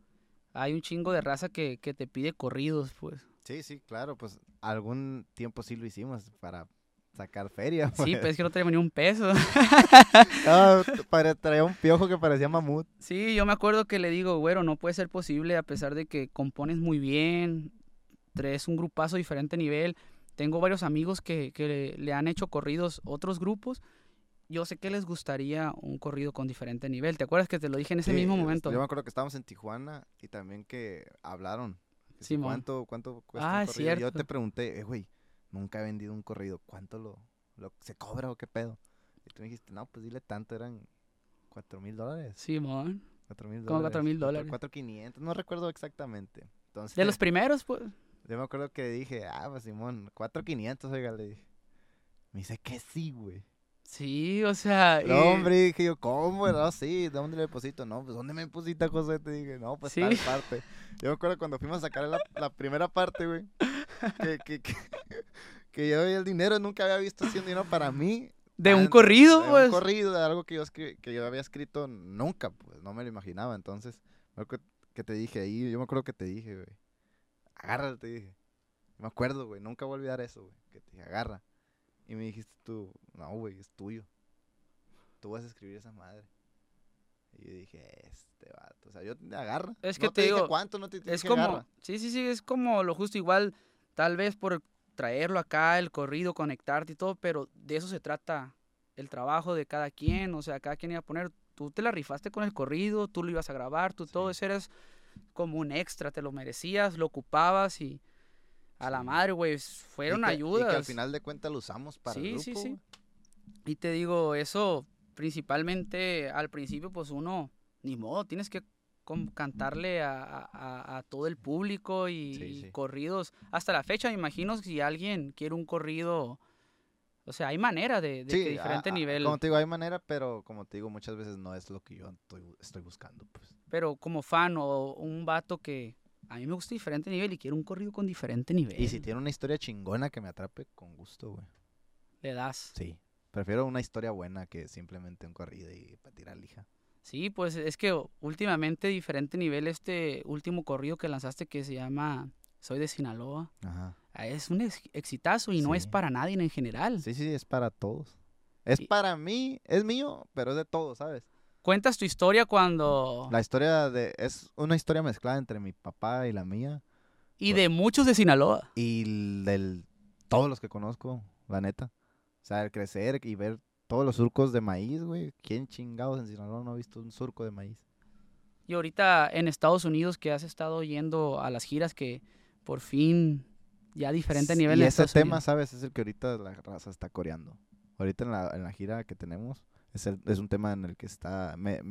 hay un chingo de raza que, que te pide corridos, pues. Sí, sí, claro, pues algún tiempo sí lo hicimos para sacar feria. Sí, pero es que no tenía ni un peso. Pare- traía un piojo que parecía mamut. Sí, yo me acuerdo que le digo, güero, no puede ser posible a pesar de que compones muy bien, traes un grupazo diferente nivel. Tengo varios amigos que, que le, le han hecho corridos otros grupos. Yo sé que les gustaría un corrido con diferente nivel. ¿Te acuerdas que te lo dije en ese Sí, mismo momento? Yo me acuerdo que estábamos en Tijuana y también que hablaron. ¿Cuánto, cuánto cuesta Ah, un corrido? Yo cierto. te pregunté, eh, güey, nunca he vendido un corrido. ¿Cuánto lo, lo se cobra o qué pedo? Y tú me dijiste, no, pues dile tanto, eran cuatro mil dólares. Simón. Cuatro mil Como dólares. $4,000 cuatro- dólares. cuatro quinientos, no recuerdo exactamente. Entonces, De los primeros, pues. yo me acuerdo que dije, ah, pues Simón, 4500, oiga, le dije. Me dice que sí, güey. Sí, o sea. No, hombre, dije yo, ¿cómo? No, sí, ¿dónde le deposito? No, pues, ¿dónde me deposita, José? Te dije, no, pues, Sí. tal parte. Yo me acuerdo cuando fuimos a sacar la, la primera parte, güey, que, que, que, que yo el dinero, nunca había visto así un dinero para mí. De un tan- corrido, de pues. un corrido, de algo que yo, que yo había escrito nunca, pues, no me lo imaginaba. Entonces, me acuerdo que te dije ahí, yo me acuerdo que te dije, güey, agárralo, te dije. Me acuerdo, güey, nunca voy a olvidar eso, güey, que te dije, agarra. Y me dijiste tú, no, güey, es tuyo. Tú vas a escribir esa madre. Y yo dije, este vato, o sea, yo te agarra. Es que no te dije digo, cuánto, no te dije Es como, agarra. sí, sí, sí, es como lo justo igual, tal vez por traerlo acá, el corrido, conectarte y todo, pero de eso se trata el trabajo de cada quien, o sea, cada quien iba a poner, tú te la rifaste con el corrido, tú lo ibas a grabar, tú todo eso eres como un extra, te lo merecías, lo ocupabas y a la madre, güey, Y fueron que- Y ayudas. que al final de cuentas lo usamos para el Sí, grupo, sí, sí. Y te digo, eso principalmente al principio, pues uno, ni modo, tienes que cantarle a, a- a- a todo el público y, Sí, y sí. corridos. Hasta la fecha, me imagino si alguien quiere un corrido, o sea, hay manera de, de Sí, que diferente a- nivel, Como te digo, hay manera, pero como te digo, muchas veces no es lo que yo estoy, estoy buscando, pues. pero como fan o un vato que a mí me gusta diferente nivel y quiero un corrido con diferente nivel, Y si tiene una historia chingona que me atrape, con gusto, güey. le das. Sí. Prefiero una historia buena que simplemente un corrido y para tirar lija. Sí, pues es que últimamente diferente nivel este último corrido que lanzaste que se llama Soy de Sinaloa. Ajá. Ah, Es un ex- exitazo y no es para nadie en general. Sí, sí, es para todos. Es Y- para mí, es mío, pero es de todos, ¿sabes? Cuentas tu historia cuando... La historia de... Es una historia mezclada entre mi papá y la mía. Y de muchos de Sinaloa. Y del... Todos los que conozco, la neta. O sea, el crecer y ver todos los surcos de maíz, güey. ¿Quién chingados en Sinaloa no ha visto un surco de maíz? Y ahorita en Estados Unidos que has estado yendo a las giras que por fin ya diferente nivel Y ese tema, Unidos. ¿sabes? Es el que ahorita la raza está coreando. Ahorita en la, en la gira que tenemos, es, el- es un tema en el que está... Me,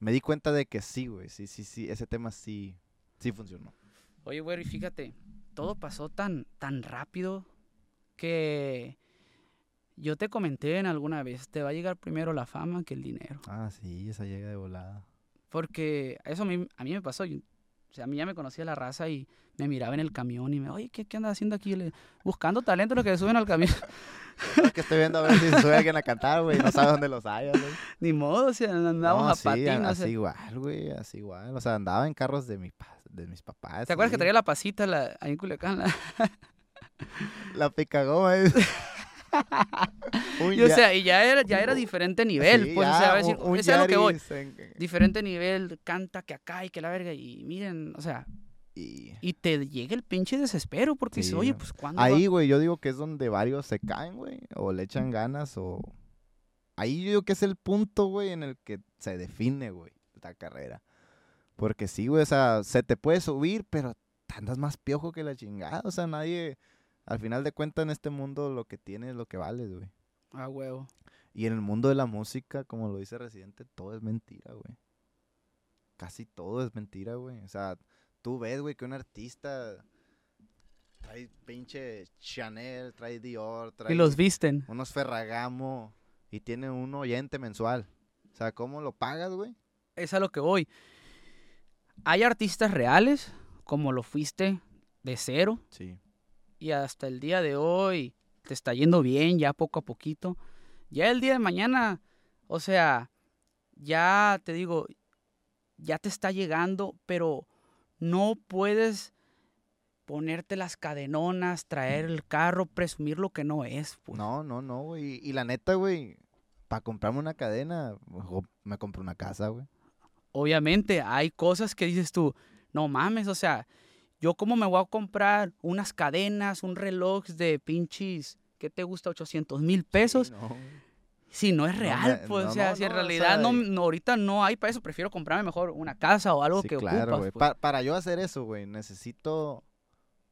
me di cuenta de que sí, güey. Sí, sí, sí. Ese tema sí, sí funcionó. Oye, güey, y fíjate, todo pasó tan, tan rápido que yo te comenté en alguna vez, te va a llegar primero la fama que el dinero. Ah, sí, esa llega de volada. Porque eso a mí, a mí me pasó. yo- o sea, a mí ya me conocía la raza y me miraba en el camión y me, oye, ¿qué, qué andas haciendo aquí? Le- buscando talento los que suben al camión. Es que estoy viendo a ver si sube alguien a cantar, güey. No sabe dónde los haya, güey. Ni modo, o sea, andábamos No, a sí, patín. a- o sea. así igual, güey. Así igual. O sea, andaba en carros de, mi de mis papás. ¿Te acuerdas que traía la pasita la, ahí en Culiacán? La- La picagoma y, o ya- sea, y ya era, ya era diferente nivel, sí, pues, o ya, sea, a decir, un- un es a lo que voy. Yaris en- Diferente nivel, canta que acá y que la verga. Y miren, o sea, y- y te llega el pinche desespero porque dices, Sí, oye, pues cuándo. va?" Ahí, güey, yo digo que es donde varios se caen, güey, o le echan ganas, o... Ahí yo digo que es el punto, güey, en el que se define, güey, la carrera. Porque sí, güey, o sea, se te puede subir, pero andas más piojo que la chingada, o sea, nadie... Al final de cuentas, en este mundo, lo que tienes es lo que vales, güey. Ah, huevo. Y en el mundo de la música, como lo dice Residente, todo es mentira, güey. Casi todo es mentira, güey. O sea, tú ves, güey, que un artista trae pinche Chanel, trae Dior, trae Y los visten. unos Ferragamo y tiene un oyente mensual. O sea, ¿cómo lo pagas, güey? Es a lo que voy. Hay artistas reales, como lo fuiste de cero, Sí. Y hasta el día de hoy te está yendo bien, ya poco a poquito. Ya el día de mañana, o sea, ya te digo, ya te está llegando, pero no puedes ponerte las cadenonas, traer el carro, presumir lo que no es. pues. No, no, no, güey. Y la neta, güey, para comprarme una cadena, me compro una casa, güey. Obviamente hay cosas que dices tú, no mames, o sea, yo como me voy a comprar unas cadenas, un reloj de pinches, ¿qué te gusta? 800 mil pesos. Sí, no. Si no es real, pues, no, o sea, si en o realidad sea, no, ahorita no hay para eso, prefiero comprarme mejor una casa o algo Sí, que claro, ocupas. güey. pues. Pa- para yo hacer eso, güey, necesito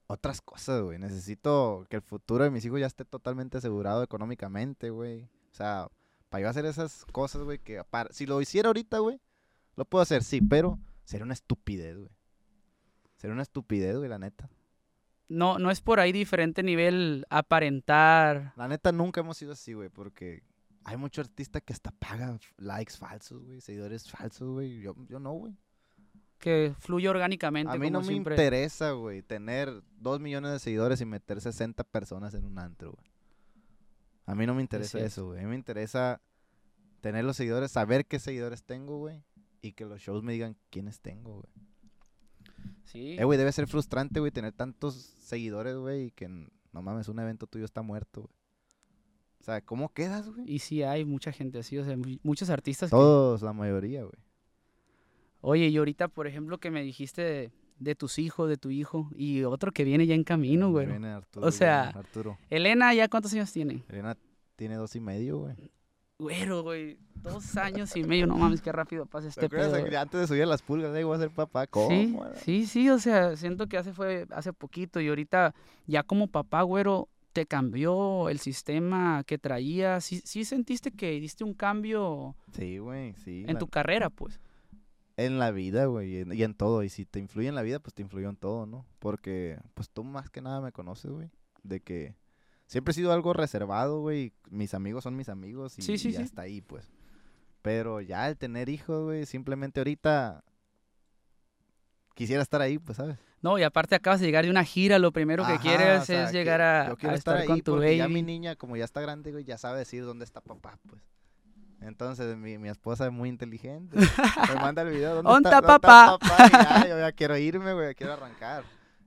otras cosas, güey. Necesito que el futuro de mis hijos ya esté totalmente asegurado económicamente, güey. O sea, para yo hacer esas cosas, güey, que para- si lo hiciera ahorita, güey, lo puedo hacer, sí, pero sería una estupidez, güey. Sería una estupidez, güey, la neta. No, no es por ahí diferente nivel aparentar. La neta nunca hemos sido así, güey, porque hay mucho artista que hasta paga likes falsos, güey, seguidores falsos, güey. Yo, yo no, güey. Que fluye orgánicamente. A mí no me interesa, güey, tener dos millones de seguidores y meter 60 personas en un antro, güey. A mí no me interesa eso, güey. A mí me interesa tener los seguidores, saber qué seguidores tengo, güey. Y que los shows me digan quiénes tengo, güey. Sí. Eh, güey, debe ser frustrante, güey, tener tantos seguidores, güey, y que no mames, un evento tuyo está muerto, güey. O sea, ¿cómo quedas, güey? Y sí hay mucha gente así, o sea, mu- muchos artistas que... Todos, la mayoría, güey. Oye, y ahorita, por ejemplo, que me dijiste de, de tus hijos, de tu hijo, y otro que viene ya en camino, güey. viene Arturo, O sea- Arturo. Elena, ¿ya cuántos años tiene? Elena tiene dos y medio, güey. Güero, güey, dos años y medio, no mames, qué rápido pasa ¿Te este pedo. que antes de subir a las pulgas, eh, voy a ser papá? ¿Cómo? Sí, sí, sí, o sea, siento que hace fue hace poquito y ahorita ya como papá, güero, te cambió el sistema que traías. Sí, sí sentiste que diste un cambio Sí, güey, sí. en la- tu carrera, pues. En la vida, güey, y en, y en todo. Y si te influye en la vida, pues te influyó en todo, ¿no? Porque, pues tú más que nada me conoces, güey. De que siempre he sido algo reservado, güey. Mis amigos son mis amigos y, Sí, sí, y sí. hasta ahí, pues. Pero ya el tener hijos, güey, simplemente ahorita quisiera estar ahí, pues, ¿sabes? No, y aparte acabas de llegar de una gira, lo primero que quieres o sea, es llegar a, yo quiero a estar, ahí con tu porque baby. ya mi niña, como ya está grande, güey, ya sabe decir dónde está papá, pues. Entonces, mi, mi esposa es muy inteligente. me manda el video, ¿dónde, ¿Dónde está, dónde papá? papá? Y yo ya quiero irme, güey, quiero arrancar.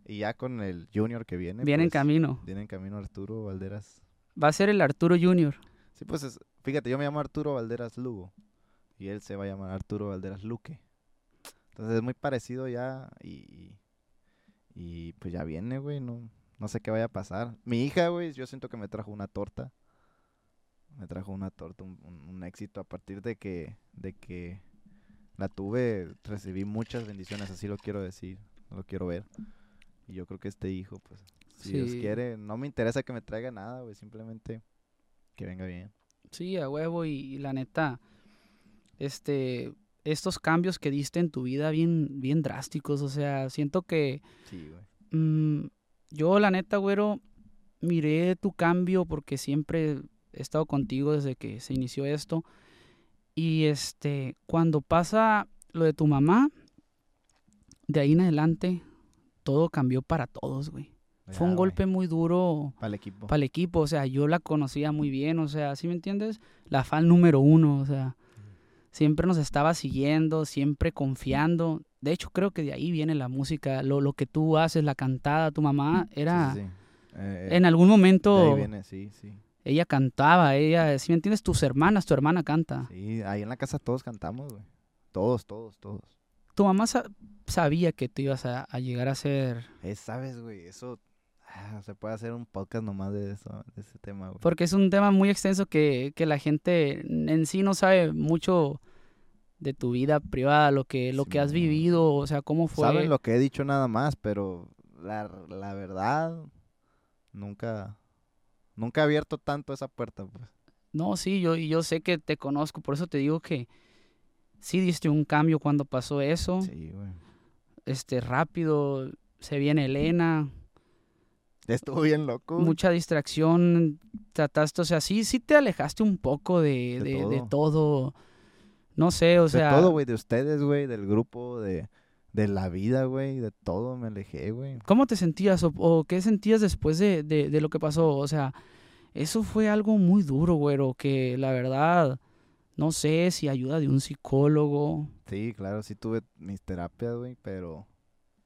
Y ya con el junior que viene. Viene en pues, camino. Viene en camino Arturo Valderas. Va a ser el Arturo Junior. Sí, pues, es- fíjate, yo me llamo Arturo Valderas Lugo. Y él se va a llamar Arturo Valderas Luque. Entonces es muy parecido ya y, y pues ya viene, güey, no, no sé qué vaya a pasar. Mi hija, güey, yo siento que me trajo una torta. Me trajo una torta, un, un- un éxito a partir de que, de que la tuve, recibí muchas bendiciones, así lo quiero decir, lo quiero ver. Y yo creo que este hijo, pues, si Dios Sí. quiere, no me interesa que me traiga nada, güey, simplemente que venga bien. Sí, a huevo y, y la neta, este, estos cambios que diste en tu vida bien, bien drásticos, o sea, siento que Sí, güey. mm, yo la neta, güero, miré tu cambio porque siempre he estado contigo desde que se inició esto y este, cuando pasa lo de tu mamá, de ahí en adelante todo cambió para todos, güey. Fue un golpe muy duro Para el equipo. para el equipo, o sea, yo la conocía muy bien, o sea, ¿sí me entiendes? La fan número uno, o sea, siempre nos estaba siguiendo, siempre confiando. De hecho, creo que de ahí viene la música, lo, lo que tú haces, la cantada, tu mamá era, sí, sí. Eh, en algún de ahí momento, viene, sí, sí. ella cantaba, ella, ¿sí me entiendes? Tus hermanas, tu hermana canta. Sí, ahí en la casa todos cantamos, güey. Todos, todos, todos. Tu mamá sa- sabía que tú ibas a, a llegar a ser, Eh, sabes, güey, eso ah, se puede hacer un podcast nomás de eso, de ese tema, güey. porque es un tema muy extenso que, que la gente en sí no sabe mucho de tu vida privada, lo que, lo que has vivido, o sea, cómo fue. Saben lo que he dicho nada más, pero la, la verdad nunca nunca he abierto tanto esa puerta, pues. No, sí, yo, yo sé que te conozco, por eso te digo que sí diste un cambio cuando pasó eso. Sí, güey. Este, rápido, se viene Elena, Estuvo bien loco. mucha distracción, trataste, o sea, sí, sí te alejaste un poco de, De de, de todo. No sé, o de sea, todo, güey, de ustedes, güey, del grupo, de, de la vida, güey, de todo me alejé, güey. ¿cómo te sentías o, o qué sentías después de, de, de lo que pasó? O sea, eso fue algo muy duro, güero, que la verdad, no sé si ayuda de un psicólogo. Sí, claro, sí tuve mis terapias, güey, pero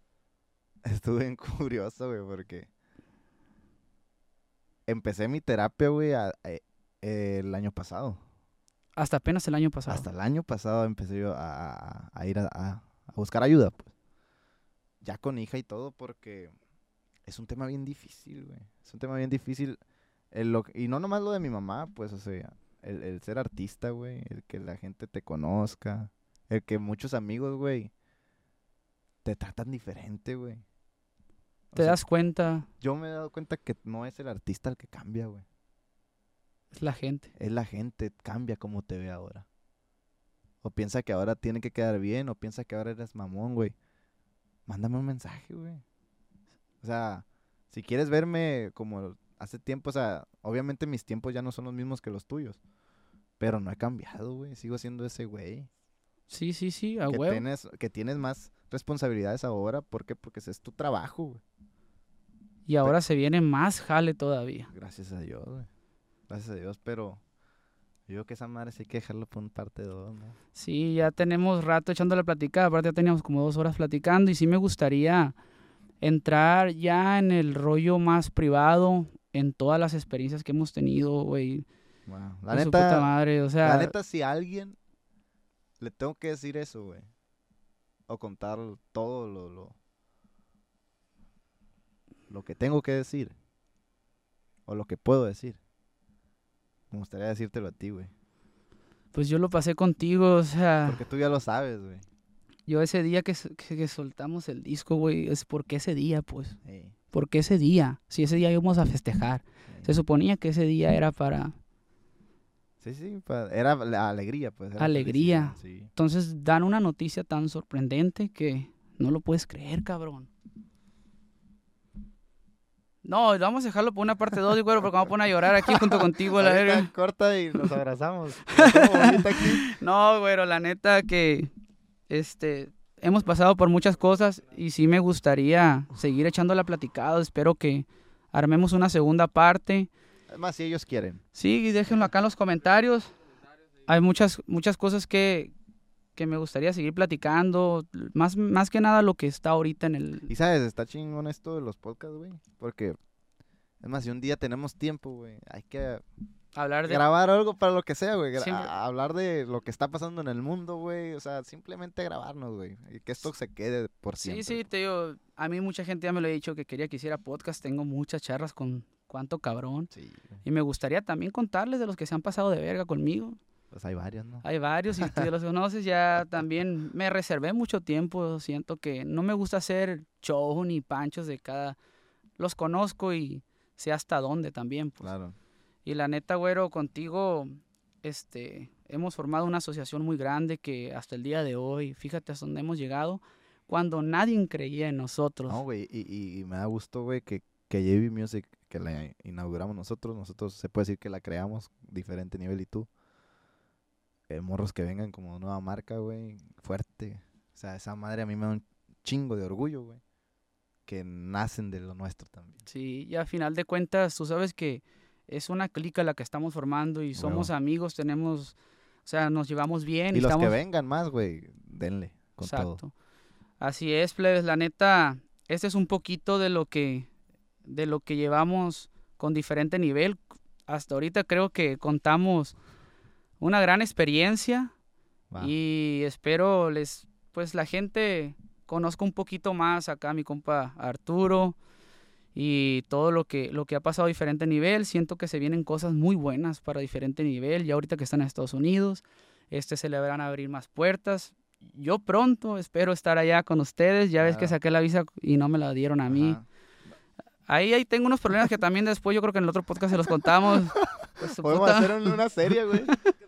estuve bien curioso, güey, porque empecé mi terapia, güey, a- eh, el año pasado. Hasta apenas el año pasado. Hasta el año pasado empecé yo a, ir a, buscar ayuda, pues. Ya con hija y todo, porque es un tema bien difícil, güey. Es un tema bien difícil. El lo- y no nomás lo de mi mamá, pues, o sea, el, el ser artista, güey, el que la gente te conozca, el que muchos amigos, güey, te tratan diferente, güey. O Te sea, das cuenta, Yo me he dado cuenta que no es el artista el que cambia, güey. es la gente. Es la gente, cambia como te ve ahora. O piensa que ahora tiene que quedar bien, o piensa que ahora eres mamón, güey. mándame un mensaje, güey. O sea, si quieres verme como hace tiempo, o sea, obviamente mis tiempos ya no son los mismos que los tuyos. Pero no he cambiado, güey. Sigo siendo ese güey. Sí, sí, sí, a que huevo. tienes, que tienes más responsabilidades ahora. ¿Por qué? Porque ese es tu trabajo, güey. Y ahora se viene más jale todavía. Gracias a Dios, güey. Gracias a Dios, pero yo creo que esa madre sí hay que dejarlo por un parte dos, ¿no? Sí, ya tenemos rato echando la platicada. Aparte ya teníamos como dos horas platicando y sí me gustaría entrar ya en el rollo más privado, en todas las experiencias que hemos tenido, güey. Wow. La de su puta neta, madre, o sea, la neta, si a alguien le tengo que decir eso, güey. O contar todo lo, lo, lo que tengo que decir. O lo que puedo decir. Me gustaría decírtelo a ti, güey. pues yo lo pasé contigo, o sea, Porque tú ya lo sabes, güey. yo ese día que, que- que soltamos el disco, güey, es porque ese día, pues, Ey, porque ese día, si ese día íbamos a festejar, se suponía que ese día era para, Sí, sí, pa- era la alegría, pues. era Alegría. Sí. entonces dan una noticia tan sorprendente que no lo puedes creer, cabrón. No, vamos a dejarlo por una parte 2, güey, porque vamos a poner a llorar aquí junto contigo, la verga. corta y nos abrazamos. Aquí. No, güero, la neta que este hemos pasado por muchas cosas y sí me gustaría seguir echando la platicada. Espero que armemos una segunda parte. Además, si ellos quieren. Sí, déjenlo acá en los comentarios. Hay muchas muchas cosas que, que me gustaría seguir platicando, más más que nada lo que está ahorita en el Y sabes, está chingón esto de los podcasts, güey. Porque, es más, si un día tenemos tiempo, güey, hay que hablar de grabar algo para lo que sea, güey. hablar de lo que está pasando en el mundo, güey. O sea, simplemente grabarnos, güey. Y que esto se quede por Sí, siempre. sí, te digo, a mí mucha gente ya me lo ha dicho que quería que hiciera podcast, tengo muchas charlas con cuánto cabrón. Sí. Y me gustaría también contarles de los que se han pasado de verga conmigo. Pues hay varios, ¿no? Hay varios y tú ya los conoces, ya también me reservé mucho tiempo. Siento que no me gusta hacer show ni panchos de cada. Los conozco y sé hasta dónde también. Pues. Claro. Y la neta, güero, contigo este, hemos formado una asociación muy grande que hasta el día de hoy, fíjate hasta dónde hemos llegado, cuando nadie creía en nosotros. No, güey. Y, y, y me da gusto, güey, que, que JV Music, que la inauguramos nosotros, nosotros se puede decir que la creamos, diferente nivel y tú. Eh, morros que vengan como nueva marca, güey, fuerte. O sea, esa madre a mí me da un chingo de orgullo, güey. Que nacen de lo nuestro también. Sí, y a final de cuentas, tú sabes que es una clica la que estamos formando y somos amigos, tenemos, o sea, nos llevamos bien. Y los estamos, que vengan más, güey, denle con todo. Exacto. Así es, plebes, la neta, este es un poquito de lo que de lo que llevamos con diferente nivel. Hasta ahorita creo que contamos una gran experiencia y espero les pues la gente conozca un poquito más acá a mi compa Arturo y todo lo que lo que ha pasado a diferente nivel. Siento que se vienen cosas muy buenas para diferente nivel. Ya ahorita que están en Estados Unidos, este se le van a abrir más puertas. Yo pronto espero estar allá con ustedes. Ya ves que saqué la visa y no me la dieron a mí. Ajá. Ahí, ahí tengo unos problemas que también después yo creo que en el otro podcast se los contamos. Pues, Podemos puta- hacer un- una serie, güey.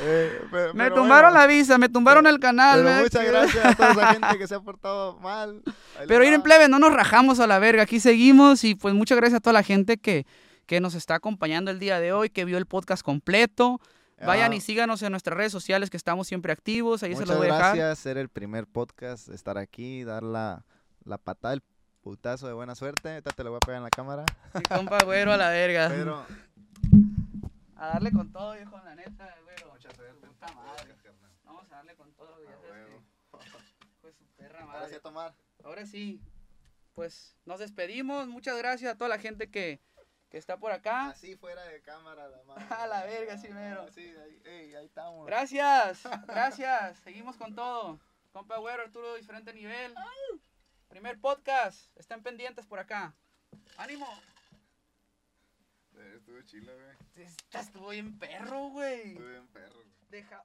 Eh, Me pero tumbaron bueno, la visa, me tumbaron el canal. Pero muchas gracias a toda esa gente que se ha portado mal. Ahí Pero en plebe, no nos rajamos a la verga, aquí seguimos y pues muchas gracias a toda la gente que, que nos está acompañando el día de hoy, que vio el podcast completo. Vayan Ah, y síganos en nuestras redes sociales que estamos siempre activos, ahí se Muchas los voy a dejar. gracias, ser el primer podcast, estar aquí, dar la, la patada, el putazo de buena suerte. Ahorita te lo voy a pegar en la cámara. Mi compa güero a la verga. Pero, A darle con todo, viejo, la neta, güero. Puta madre. Vamos a darle con todo, ya sabes que- Pues su perra madre. Gracias, tomar. Ahora sí, pues nos despedimos. Muchas gracias a toda la gente que, que está por acá. Así fuera de cámara, la madre. A la verga, sí, mero. Sí, ahí, ey, ahí estamos. Gracias, gracias. Seguimos con todo. Compa Güero, Arturo, diferente nivel. Primer podcast. Estén pendientes por acá. ¡Ánimo! Estuvo chilo, güey. Estuvo bien perro, güey. Estuve en perro. Deja...